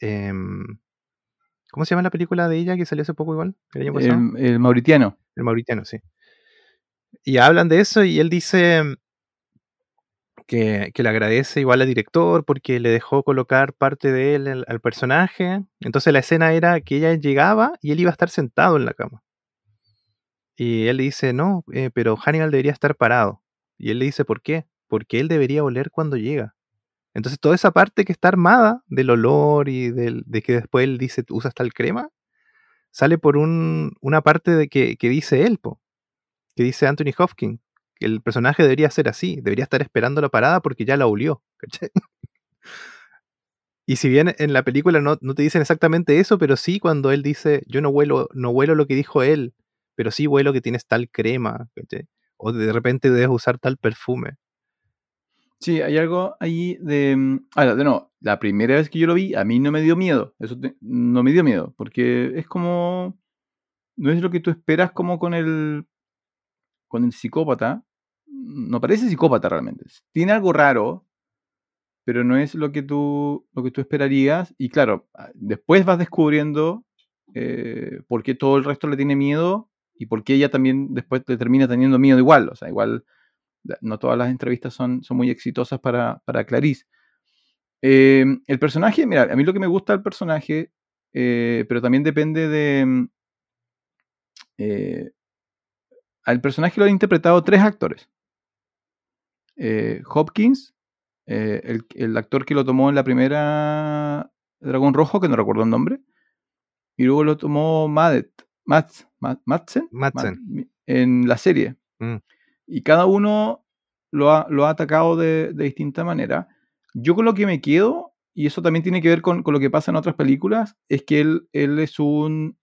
Em, ¿Cómo se llama la película de ella que salió hace poco igual? El año pasado. El, el mauritiano. El Mauritiano, sí. Y hablan de eso y él dice que, que le agradece igual al director porque le dejó colocar parte de él al, al personaje. Entonces la escena era que ella llegaba y él iba a estar sentado en la cama. Y él le dice, no, eh, pero Hannibal debería estar parado. Y él le dice, ¿por qué? Porque él debería oler cuando llega. Entonces toda esa parte que está armada del olor y del, de que después él dice, usa tal crema, sale por un, una parte de que, que dice él, que dice Anthony Hopkins, que el personaje debería ser así, debería estar esperando la parada porque ya la olió. Y si bien en la película no, no te dicen exactamente eso, pero sí cuando él dice, yo no huelo, no huelo lo que dijo él, pero sí huelo que tienes tal crema. O de repente debes usar tal perfume. Sí, hay algo ahí de... mm, Ahora, de nuevo, la primera vez que yo lo vi, a mí no me dio miedo. Eso no me dio miedo, porque es como... No es lo que tú esperas como con el... Con el psicópata. no parece psicópata realmente. Tiene algo raro, pero no es lo que tú, lo que tú esperarías. Y claro, ah, después vas descubriendo eh, por qué todo el resto le tiene miedo y por qué ella también después te termina teniendo miedo igual. O sea, igual no todas las entrevistas son, son muy exitosas para, para Clarice. Eh, el personaje, mira, a mí lo que me gusta del personaje, eh, pero también depende de... Mm, al personaje lo han interpretado tres actores. Hopkins, eh, el, actor que lo tomó en la primera Dragón Rojo, que no recuerdo el nombre, y luego lo tomó Madet, Madsen, en la serie. Mm. Y cada uno lo ha, lo ha atacado de, distinta manera. Yo con lo que me quedo, y eso también tiene que ver con, lo que pasa en otras películas, es que él, él es un...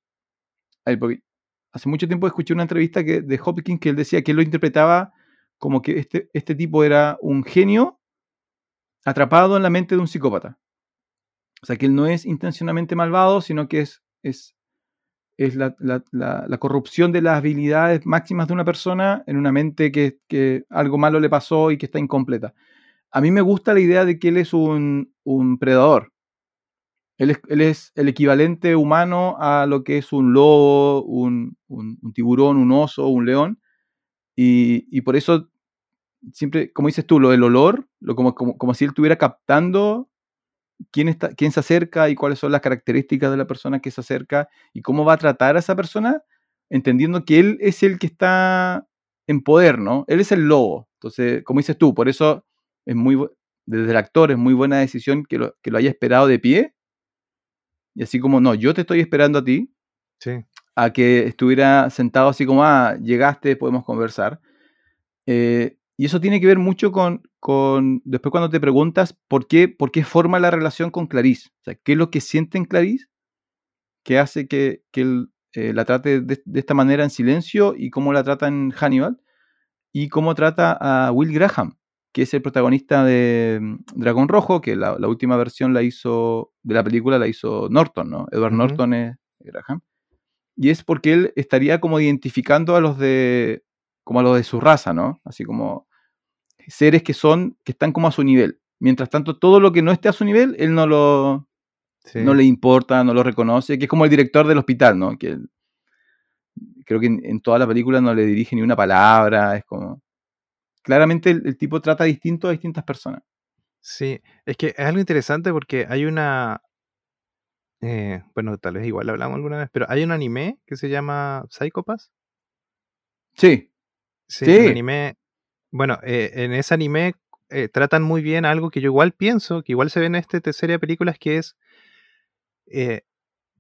hace mucho tiempo escuché una entrevista que, de Hopkins que él decía que él lo interpretaba como que este, este tipo era un genio atrapado en la mente de un psicópata. O sea, que él no es intencionalmente malvado, sino que es, es, es la, corrupción de las habilidades máximas de una persona en una mente que, algo malo le pasó y que está incompleta. A mí me gusta la idea de que él es un, predador. Él es, el equivalente humano a lo que es un lobo, un, tiburón, un oso, un león. Y, y, por eso siempre, como dices tú, lo del olor, lo, como, como, si él estuviera captando quién, está, quién se acerca y cuáles son las características de la persona que se acerca y cómo va a tratar a esa persona, entendiendo que él es el que está en poder, ¿no? Él es el lobo. Entonces, como dices tú, por eso es muy, desde el actor es muy buena decisión que lo, que lo haya esperado de pie. Y así como, no, yo te estoy esperando a ti. A que estuviera sentado así como, ah, llegaste, podemos conversar. Eh, y eso tiene que ver mucho con, con, después cuando te preguntas por qué, por qué forma la relación con Clarice. O sea, qué es lo que siente en Clarice que hace que, que él eh, la trate de, esta manera en silencio y cómo la trata en Hannibal y cómo trata a Will Graham, que es el protagonista de mm, Dragón Rojo, que la, última versión la hizo, de la película la hizo Norton, ¿no? Edward Norton es Graham. Y es porque él estaría como identificando a los de, como a los de su raza, ¿no? Así como seres que son, que están como a su nivel. Mientras tanto, todo lo que no esté a su nivel, él no lo, no le importa, no lo reconoce, que es como el director del hospital, ¿no? Que creo que en, toda la película no le dirige ni una palabra, es como... Claramente el, tipo trata distinto a distintas personas. Sí, es que es algo interesante porque hay una... Eh, bueno, tal vez igual hablamos alguna vez, pero hay un anime que se llama Psychopass. Sí. Sí, sí. anime bueno, eh, en ese anime eh, tratan muy bien algo que yo igual pienso, que igual se ve en esta serie de películas, que es eh,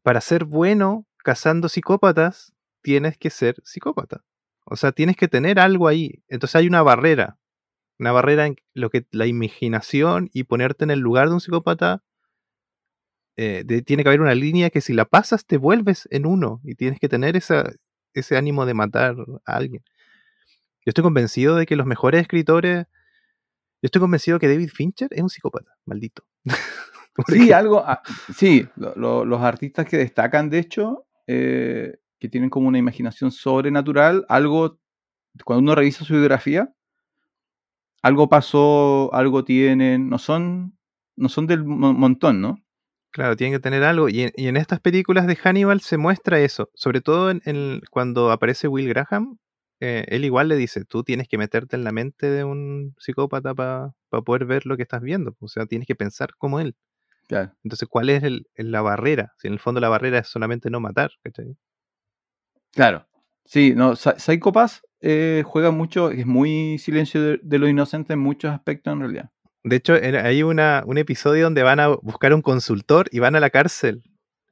para ser bueno cazando psicópatas, tienes que ser psicópata. O sea, tienes que tener algo ahí. Entonces hay una barrera. Una barrera en lo que la imaginación y ponerte en el lugar de un psicópata. tiene que haber una línea que si la pasas te vuelves en uno y tienes que tener esa, ese ánimo de matar a alguien. Yo estoy convencido de que los mejores escritores. Yo estoy convencido que David Fincher es un psicópata, maldito. (laughs) sí, algo. Ah, sí, los artistas que destacan, de hecho, eh, que tienen como una imaginación sobrenatural, algo. Cuando uno revisa su biografía, algo pasó, algo tienen. No son, no son del montón, ¿no? Claro, tienen que tener algo. Y en, estas películas de Hannibal se muestra eso. Sobre todo en, cuando aparece Will Graham, eh, él igual le dice, tú tienes que meterte en la mente de un psicópata para poder ver lo que estás viendo. O sea, tienes que pensar como él. Claro. Entonces, ¿cuál es la barrera? Si en el fondo la barrera es solamente no matar. Claro. Sí, no, Psycho eh, juega mucho, es muy silencio de, de, lo inocente en muchos aspectos en realidad. De hecho, hay una, un episodio donde van a buscar un consultor y van a la cárcel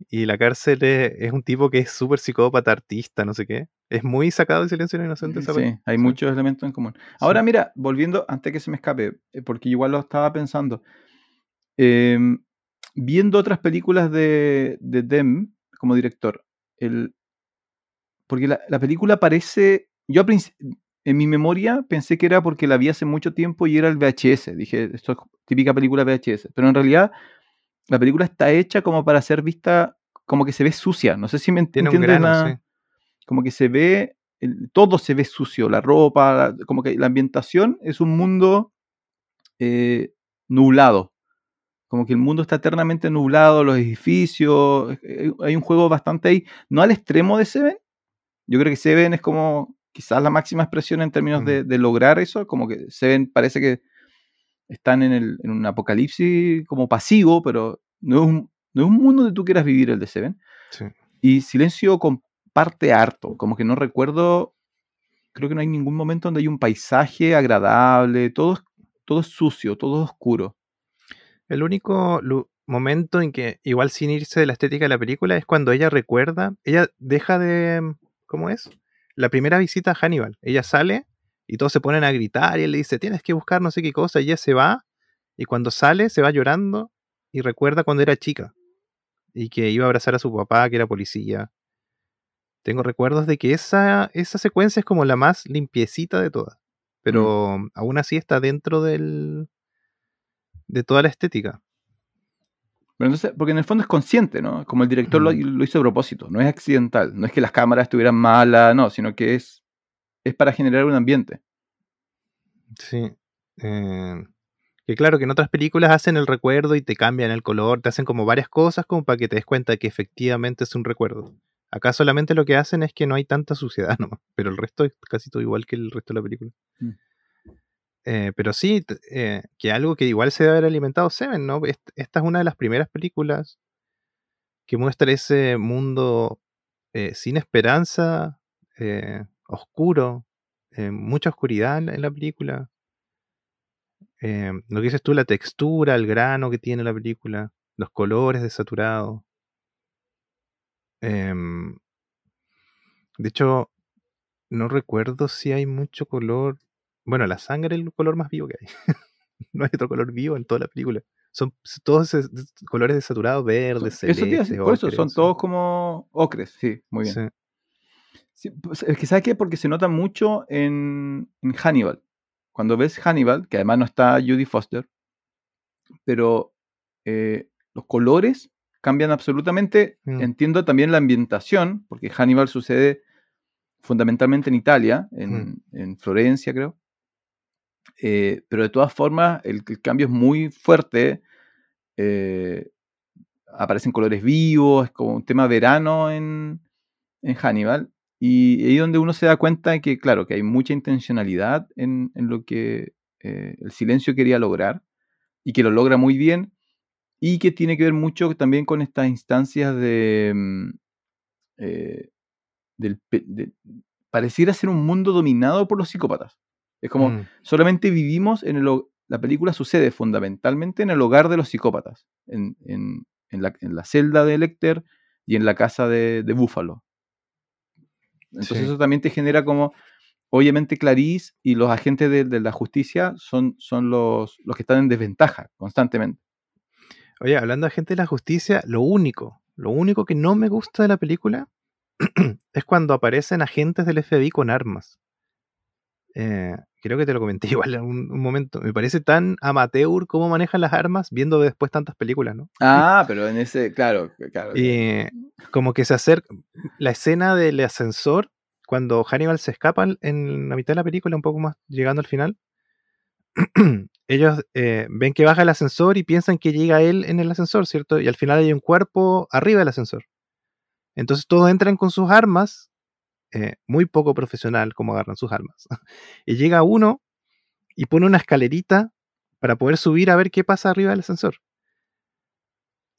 y la cárcel es, un tipo que es súper psicópata, artista, no sé qué. Es muy sacado de silencio inocente esa Sí, hay muchos elementos en común. Ahora, mira, volviendo, antes que se me escape, eh, porque igual lo estaba pensando. Em, viendo otras películas de, de Dem como director, el, porque la, la película parece. Yo en mi memoria pensé que era porque la vi hace mucho tiempo y era el VHS. Dije, esto es típica película VHS. Pero en realidad la película está hecha como para ser vista como que se ve sucia. No sé si me entiendes. Como que se ve el- todo se ve sucio, la ropa, la- como que la ambientación es un mundo eh, nublado. Como que el mundo está eternamente nublado, los edificios. eh, Hay un juego bastante ahí, no al extremo de Seven. Yo creo que Seven es como quizás la máxima expresión en términos de, de lograr eso. Como que Seven parece que están en, el- en un apocalipsis como pasivo, pero no es, un, no es un mundo donde tú quieras vivir el de Seven. Sí. Y Silencio comparte harto, como que no recuerdo, creo que no hay ningún momento donde hay un paisaje agradable, todo todo es sucio, todo es oscuro. El único momento en que, igual sin irse de la estética de la película, es cuando ella recuerda, ella deja de, ¿cómo es? La primera visita a Hannibal. Ella sale y todos se ponen a gritar y él le dice, tienes que buscar no sé qué cosa, y ella se va, y cuando sale se va llorando y recuerda cuando era chica y que iba a abrazar a su papá, que era policía. Tengo recuerdos de que esa, esa secuencia es como la más limpiecita de todas, pero aún así está dentro del, de toda la estética. Pero entonces, porque en el fondo es consciente, ¿no? Como el director lo, Mm. lo hizo a propósito, no es accidental, no es que las cámaras estuvieran malas, no, sino que es, es para generar un ambiente. Sí. eh, que claro que en otras películas hacen el recuerdo y te cambian el color, te hacen como varias cosas como para que te des cuenta que efectivamente es un recuerdo. Acá solamente lo que hacen es que no hay tanta suciedad (laughs) nomás, pero el resto es casi todo igual que el resto de la película. Mm. Eh, pero sí, eh, que algo que igual se debe haber alimentado Seven, ¿no? Est- Esta es una de las primeras películas que muestra ese mundo eh, sin esperanza, oscuro, mucha oscuridad en la, en la película. Lo que dices tú, la textura, el grano que tiene la película, los colores desaturados. Em, de hecho, no recuerdo si hay mucho color. Bueno, la sangre es el color más vivo que hay. (laughs) no hay otro color vivo en toda la película. Son todos colores desaturados, verdes, Eso celestes, por eso son todos como ocres, sí, muy bien. sí. Sí, pues, es que ¿sabes qué? Porque se nota mucho en, en Hannibal. Cuando ves Hannibal, que además no está Judy Foster, pero eh, los colores cambian absolutamente. Mm. Entiendo también la ambientación, porque Hannibal sucede fundamentalmente en Italia, en, en Florencia, creo. Eh, pero de todas formas, el, el cambio es muy fuerte. eh, aparecen colores vivos, es como un tema verano en, en Hannibal. Y ahí donde uno se da cuenta de que, claro, que hay mucha intencionalidad en, en lo que eh, el silencio quería lograr y que lo logra muy bien y que tiene que ver mucho también con estas instancias de... mm, eh, del, pe- de- pareciera ser un mundo dominado por los psicópatas. Es como, Mm, solamente vivimos en el... La película sucede fundamentalmente en el hogar de los psicópatas, en, en- en la, en la celda de Lecter y en la casa de, de Búfalo. Entonces Sí. eso también te genera como, obviamente Clarice y los agentes de, de la justicia son, son los, los que están en desventaja constantemente. Oye, hablando de gente de la justicia, lo único, lo único que no me gusta de la película (clears throat) es cuando aparecen agentes del FBI con armas. Eh, creo que te lo comenté (laughs) igual en un, un momento. Me parece tan amateur cómo manejan las armas viendo después tantas películas, ¿no? Ah, pero en ese, claro, claro. Y como que se acerca la escena del ascensor cuando Hannibal se escapa en la mitad de la película, un poco más llegando al final. (clears throat) Ellos eh, ven que baja el ascensor y piensan que llega él en el ascensor, ¿cierto? Y al final hay un cuerpo arriba del ascensor. Entonces todos entran con sus armas, eh, muy poco profesional como agarran sus armas. (laughs) y llega uno y pone una escalerita para poder subir a ver qué pasa arriba del ascensor.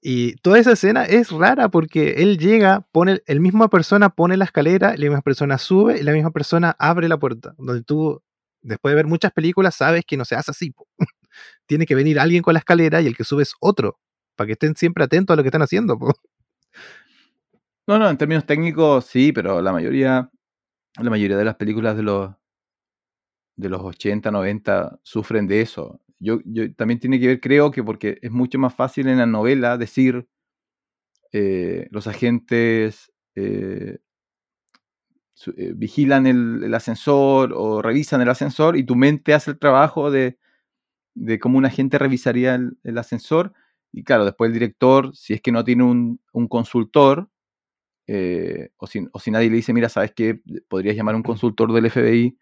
Y toda esa escena es rara porque él llega, pone, el misma persona pone la escalera, la misma persona sube y la misma persona abre la puerta. Donde tú, después de ver muchas películas, sabes que no se hace así. (laughs) Tiene que venir alguien con la escalera y el que sube es otro, para que estén siempre atentos a lo que están haciendo. No, no, en términos técnicos sí, pero la mayoría, la mayoría de las películas de los de los 80, 90 sufren de eso. Yo, yo también tiene que ver, creo que porque es mucho más fácil en la novela decir eh, los agentes eh, eh, vigilan el, el ascensor o revisan el ascensor y tu mente hace el trabajo de, de cómo un agente revisaría el, el ascensor. Y claro, después el director, si es que no tiene un, un consultor, eh, o, si, o si nadie le dice, mira, ¿sabes qué? Podrías llamar a un consultor del FBI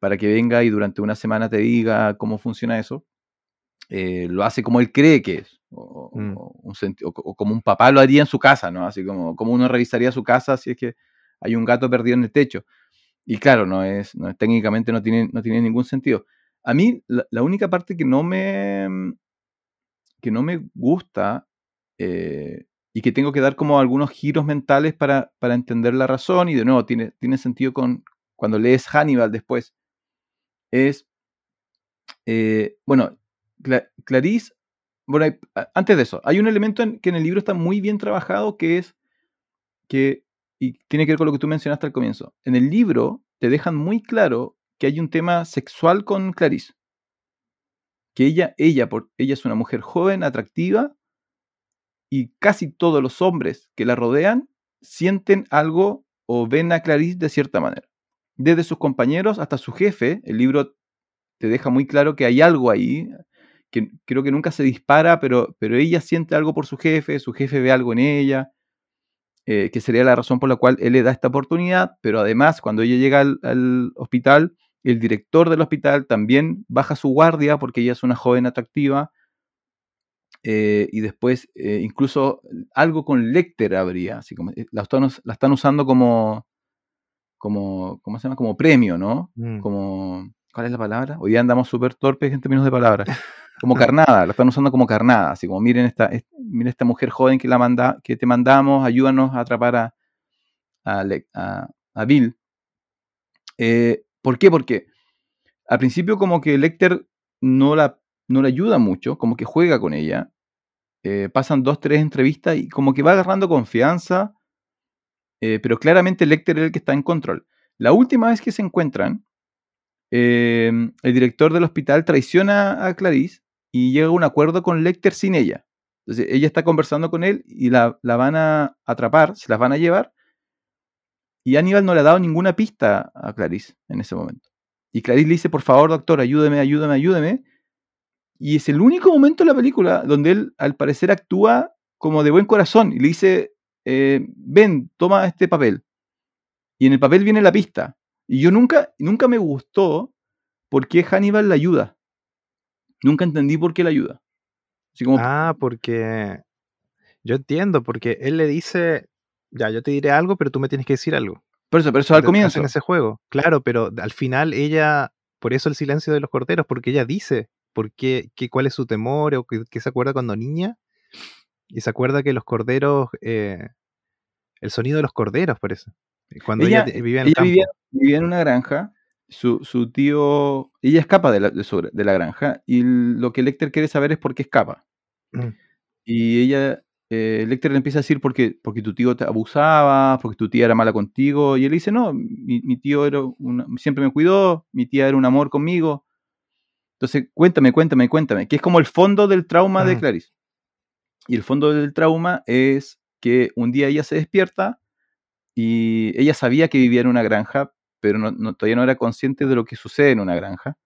para que venga y durante una semana te diga cómo funciona eso. Eh, lo hace como él cree que es, o, Mm. o un o como un papá lo haría en su casa, ¿no? Así como, como uno revisaría su casa si es que hay un gato perdido en el techo. Y claro, no es, no técnicamente no tiene, no tiene ningún sentido. A mí, la, única parte que no me, que no me gusta eh, y que tengo que dar como algunos giros mentales para, para entender la razón, y de nuevo, tiene, tiene sentido con cuando lees Hannibal después, es, eh, bueno, Cla- Clarice, bueno, antes de eso, hay un elemento en- que en el libro está muy bien trabajado, que es que, y tiene que ver con lo que tú mencionaste al comienzo, en el libro te dejan muy claro que hay un tema sexual con Clarice, que ella, ella, por, ella es una mujer joven, atractiva, y casi todos los hombres que la rodean sienten algo o ven a Clarice de cierta manera. Desde sus compañeros hasta su jefe, el libro te deja muy claro que hay algo ahí, que creo que nunca se dispara, pero, pero ella siente algo por su jefe, su jefe ve algo en ella, eh, que sería la razón por la cual él le da esta oportunidad, pero además cuando ella llega al, al hospital, el director del hospital también baja su guardia porque ella es una joven atractiva, eh, y después eh, incluso algo con Lecter habría, así como la están, la están usando como, como, ¿cómo se llama? Como premio, ¿no? Mm. Como, ¿cuál es la palabra? Hoy día andamos súper torpes en términos de palabras. (laughs) Como carnada, la están usando como carnada, así como miren esta, es- miren esta mujer joven que, la manda, que te mandamos, ayúdanos a atrapar a, a, Le- a- a Bill. Eh, ¿Por qué? Porque al principio como que Lecter no la, no la ayuda mucho, como que juega con ella. eh, pasan dos, tres entrevistas y como que va agarrando confianza, eh, pero claramente Lecter es el que está en control. La última vez que se encuentran, eh, el director del hospital traiciona a Clarice y llega a un acuerdo con Lecter sin ella. Entonces ella está conversando con él y la, la van a atrapar, se las van a llevar. Y Aníbal no le ha dado ninguna pista a Clarice en ese momento. Y Clarice le dice, por favor, doctor, ayúdeme, ayúdeme, ayúdeme. Y es el único momento en la película donde él, al parecer, actúa como de buen corazón y le dice, eh, ven, toma este papel. Y en el papel viene la pista. Y yo nunca, nunca me gustó por qué Hannibal la ayuda. Nunca entendí por qué la ayuda. Así como, Ah, porque yo entiendo, porque él le dice, ya, yo te diré algo, pero tú me tienes que decir algo. por eso, pero eso al comienzo. ese juego. Claro, pero al final ella, por eso el silencio de los corderos, porque ella dice por qué, qué- cuál es su temor o qué, qué se acuerda cuando niña. Y se acuerda que los corderos, eh, el sonido de los corderos, parece. Cuando ella, Ella, vivía en el ella campo. vivía, vivía en una granja. Su, su tío. Ella escapa de la, de su- de la granja. Y lo que Lecter quiere saber es por qué escapa. Mm. Y ella. Eh, Lecter le empieza a decir porque, porque tu tío te abusaba, porque tu tía era mala contigo. Y él dice: No, mi, mi tío era una- siempre me cuidó, mi tía era un amor conmigo. Entonces, cuéntame, cuéntame, cuéntame. Que es como el fondo del trauma de Mm. Clarice. Y el fondo del trauma es que un día ella se despierta y ella sabía que vivía en una granja, pero no- todavía no era consciente de lo que sucede en una granja.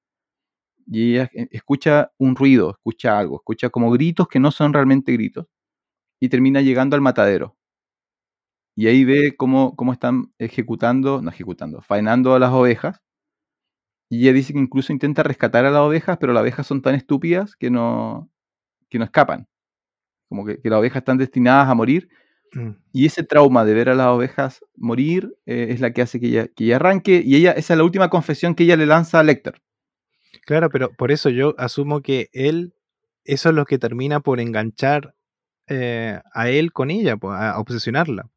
Y ella eh, escucha un ruido, escucha algo, escucha como gritos que no son realmente gritos, y termina llegando al matadero. Y ahí ve cómo, cómo están ejecutando, no ejecutando, faenando a las ovejas. Y ella dice que incluso intenta rescatar a las ovejas, pero las ovejas son tan estúpidas que no, que no escapan. Como que, las ovejas están destinadas a morir. Y ese trauma de ver a las ovejas morir eh, es la que hace que ella, que ella arranque. Y ella, esa es la última confesión que ella le lanza a Lecter. Claro, pero por eso yo asumo que él, eso es lo que termina por enganchar eh, a él con ella, pues, a obsesionarla,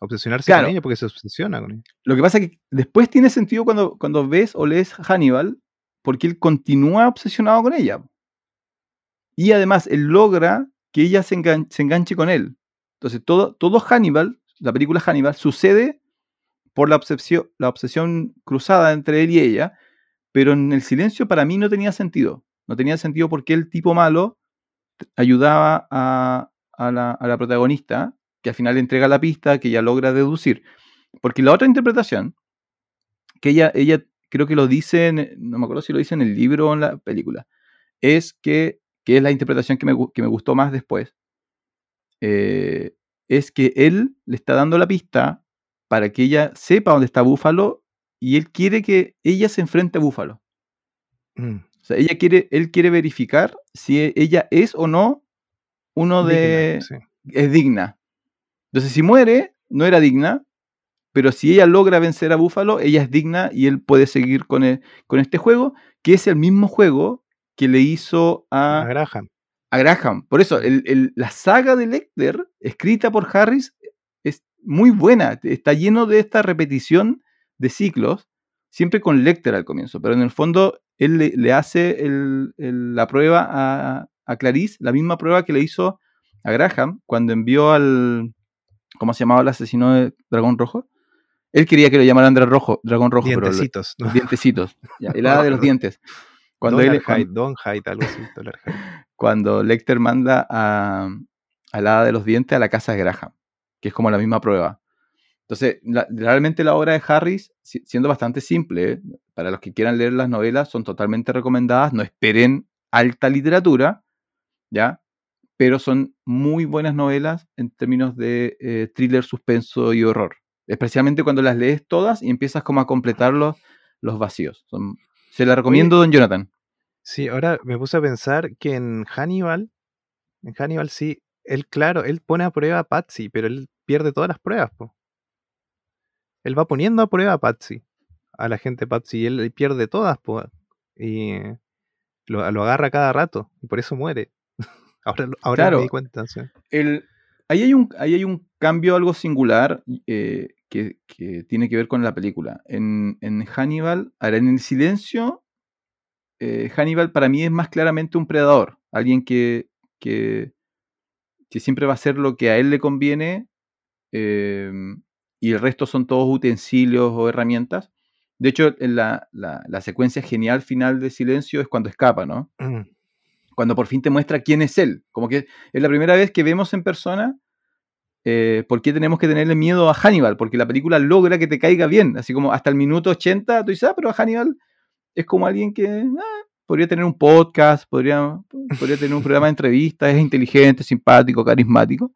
Obsesionarse Claro. con ella porque se obsesiona con ella. Lo que pasa es que después tiene sentido cuando, cuando ves o lees Hannibal, porque él continúa obsesionado con ella. Y además, él logra que ella se, engan- se enganche con él. Entonces, todo, todo Hannibal, la película Hannibal, sucede por la obsesión, la obsesión cruzada entre él y ella, pero en el silencio para mí no tenía sentido. No tenía sentido porque el tipo malo ayudaba a, la, protagonista, que al final le entrega la pista, que ella logra deducir. Porque la otra interpretación, que ella, ella creo que lo dice, no me acuerdo si lo dice en el libro o en la película, es que, que es la interpretación que me, que me gustó más después, eh, es que él le está dando la pista para que ella sepa dónde está Búfalo y él quiere que ella se enfrente a Búfalo. Mm, O sea, ella quiere, él quiere verificar si e- ella es o no uno de... digna, sí. es digna. Entonces, si muere, no era digna, pero si ella logra vencer a Búfalo, ella es digna y él puede seguir con, el- con este juego, que es el mismo juego que le hizo A a, Graham. A Graham. Por eso, el- el- la saga de Lecter, escrita por Harris, es muy buena. Está lleno de esta repetición de ciclos, siempre con Lecter al comienzo, pero en el fondo él le, le hace el- la prueba a, a Clarice, la misma prueba que le hizo a Graham cuando envió al. ¿Cómo se llamaba el asesino de Dragón Rojo? Él quería que lo llamaran Dragón Rojo, Dragón Rojo, pero lo- Dientecitos. ¿no? dientecitos. ya, el hada de los (laughs) dientes. Cuando, él, Dollar cuan- Hyde, Don Hyde, algo así. (laughs) Cuando Lecter manda a, al hada de los dientes a la casa de Graham, que es como la misma prueba. Entonces, la- realmente la obra de Harris, si- siendo bastante simple, ¿eh? para los que quieran leer las novelas, son totalmente recomendadas, no esperen alta literatura, ¿ya? Pero son muy buenas novelas en términos de eh, thriller, suspenso y horror. Especialmente cuando las lees todas y empiezas como a completar los, los vacíos. Son- se la recomiendo, don Jonathan. Sí, ahora me puse a pensar que en Hannibal, en Hannibal sí, él, claro, él pone a prueba a Patsy, pero él pierde todas las pruebas, po. Él va poniendo a prueba a Patsy, a la gente Patsy, y él pierde todas, po. Y lo, lo agarra cada rato, y por eso muere. (laughs) ahora lo- ahora Claro. me di cuenta, sí. el, ahí, hay un, ahí hay un cambio algo singular eh, que, que tiene que ver con la película. En, en Hannibal, ahora en el silencio, eh, Hannibal para mí es más claramente un predador, alguien que, que, que siempre va a hacer lo que a él le conviene eh, y el resto son todos utensilios o herramientas. De hecho, en la, la, la secuencia genial final de Silencio es cuando escapa, ¿no? Mm, cuando por fin te muestra quién es él. Como que es la primera vez que vemos en persona eh, por qué tenemos que tenerle miedo a Hannibal, porque la película logra que te caiga bien. Así como hasta el minuto 80 tú dices, ah, pero Hannibal es como alguien que ah, podría tener un podcast, podría, podría tener un programa de entrevistas, es inteligente, simpático, carismático.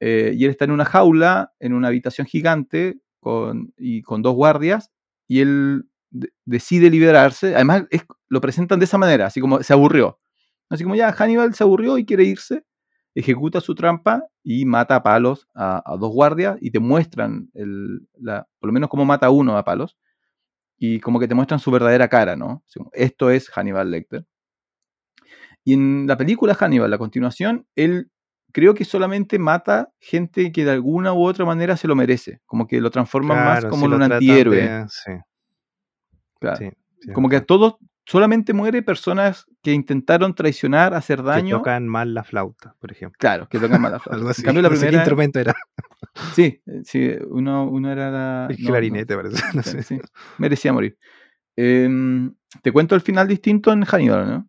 Eh, y él está en una jaula, en una habitación gigante, con, y con dos guardias, y él de- decide liberarse. Además, lo presentan de esa manera, así como se aburrió. Así como ya Hannibal se aburrió y quiere irse, ejecuta su trampa y mata a palos a, a dos guardias y te muestran, el, la, por lo menos cómo mata a uno a palos, y como que te muestran su verdadera cara, ¿no? Esto es Hannibal Lecter. Y en la película Hannibal, a continuación, él creo que solamente mata gente que de alguna u otra manera se lo merece, como que lo transforma más como en un antihéroe. sí, claro. sí, sí, Como que a todos solamente muere personas que intentaron traicionar, hacer que daño. tocan mal la flauta, por ejemplo. Claro, que tocan mala (laughs) flauta. Algo así. En cambio, la (laughs) no sé qué primera. instrumento era. (laughs) Sí, eh, sí, uno, uno era la. El no, no, clarinete, parece. No sí, sé. sí, merecía morir. Em, te cuento el final distinto en Hannibal, ¿no?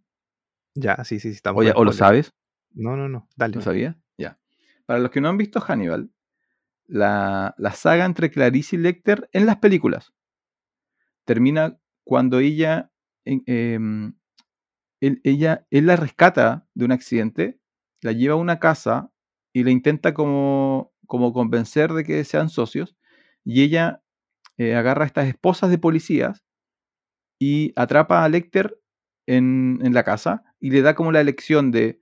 Ya, sí, sí, sí, estamos. O, ya- con o lo sabes. No, no, no. Dale. ¿Lo sabías? Ya. Para los que no han visto Hannibal, la, la saga entre Clarice y Lecter en las películas termina cuando ella, em, él, ella, él la rescata de un accidente, la lleva a una casa y la intenta como, como convencer de que sean socios y ella eh, agarra a estas esposas de policías y atrapa a Lecter en, en la casa y le da como la elección de,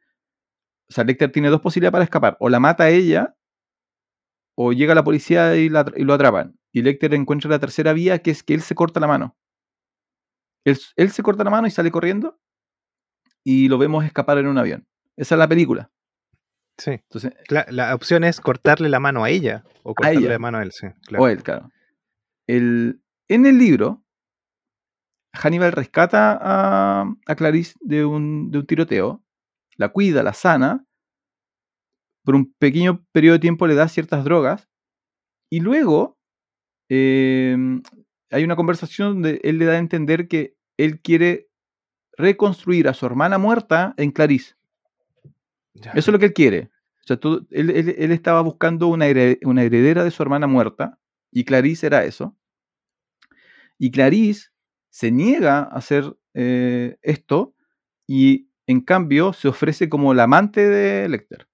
o sea, Lecter tiene dos posibilidades para escapar, o la mata a ella o llega la policía y, y lo atrapan. Y Lecter encuentra la tercera vía, que es que él se corta la mano. Él, él se corta la mano y sale corriendo y lo vemos escapar en un avión. Esa es la película. Sí. Entonces, la opción es cortarle la mano a ella o cortarle ella. la mano a él, sí. Claro. o él, claro. El, en el libro, Hannibal rescata a, a Clarice de un, de un tiroteo, la cuida, la sana, por un pequeño periodo de tiempo le da ciertas drogas, y luego eh, hay una conversación donde él le da a entender que él quiere reconstruir a su hermana muerta en Clarice. Ya. Eso es lo que él quiere. O sea, él, él- él estaba buscando una heredera de su hermana muerta y Clarice era eso. Y Clarice se niega a hacer eh, esto y en cambio se ofrece como la amante de Lecter.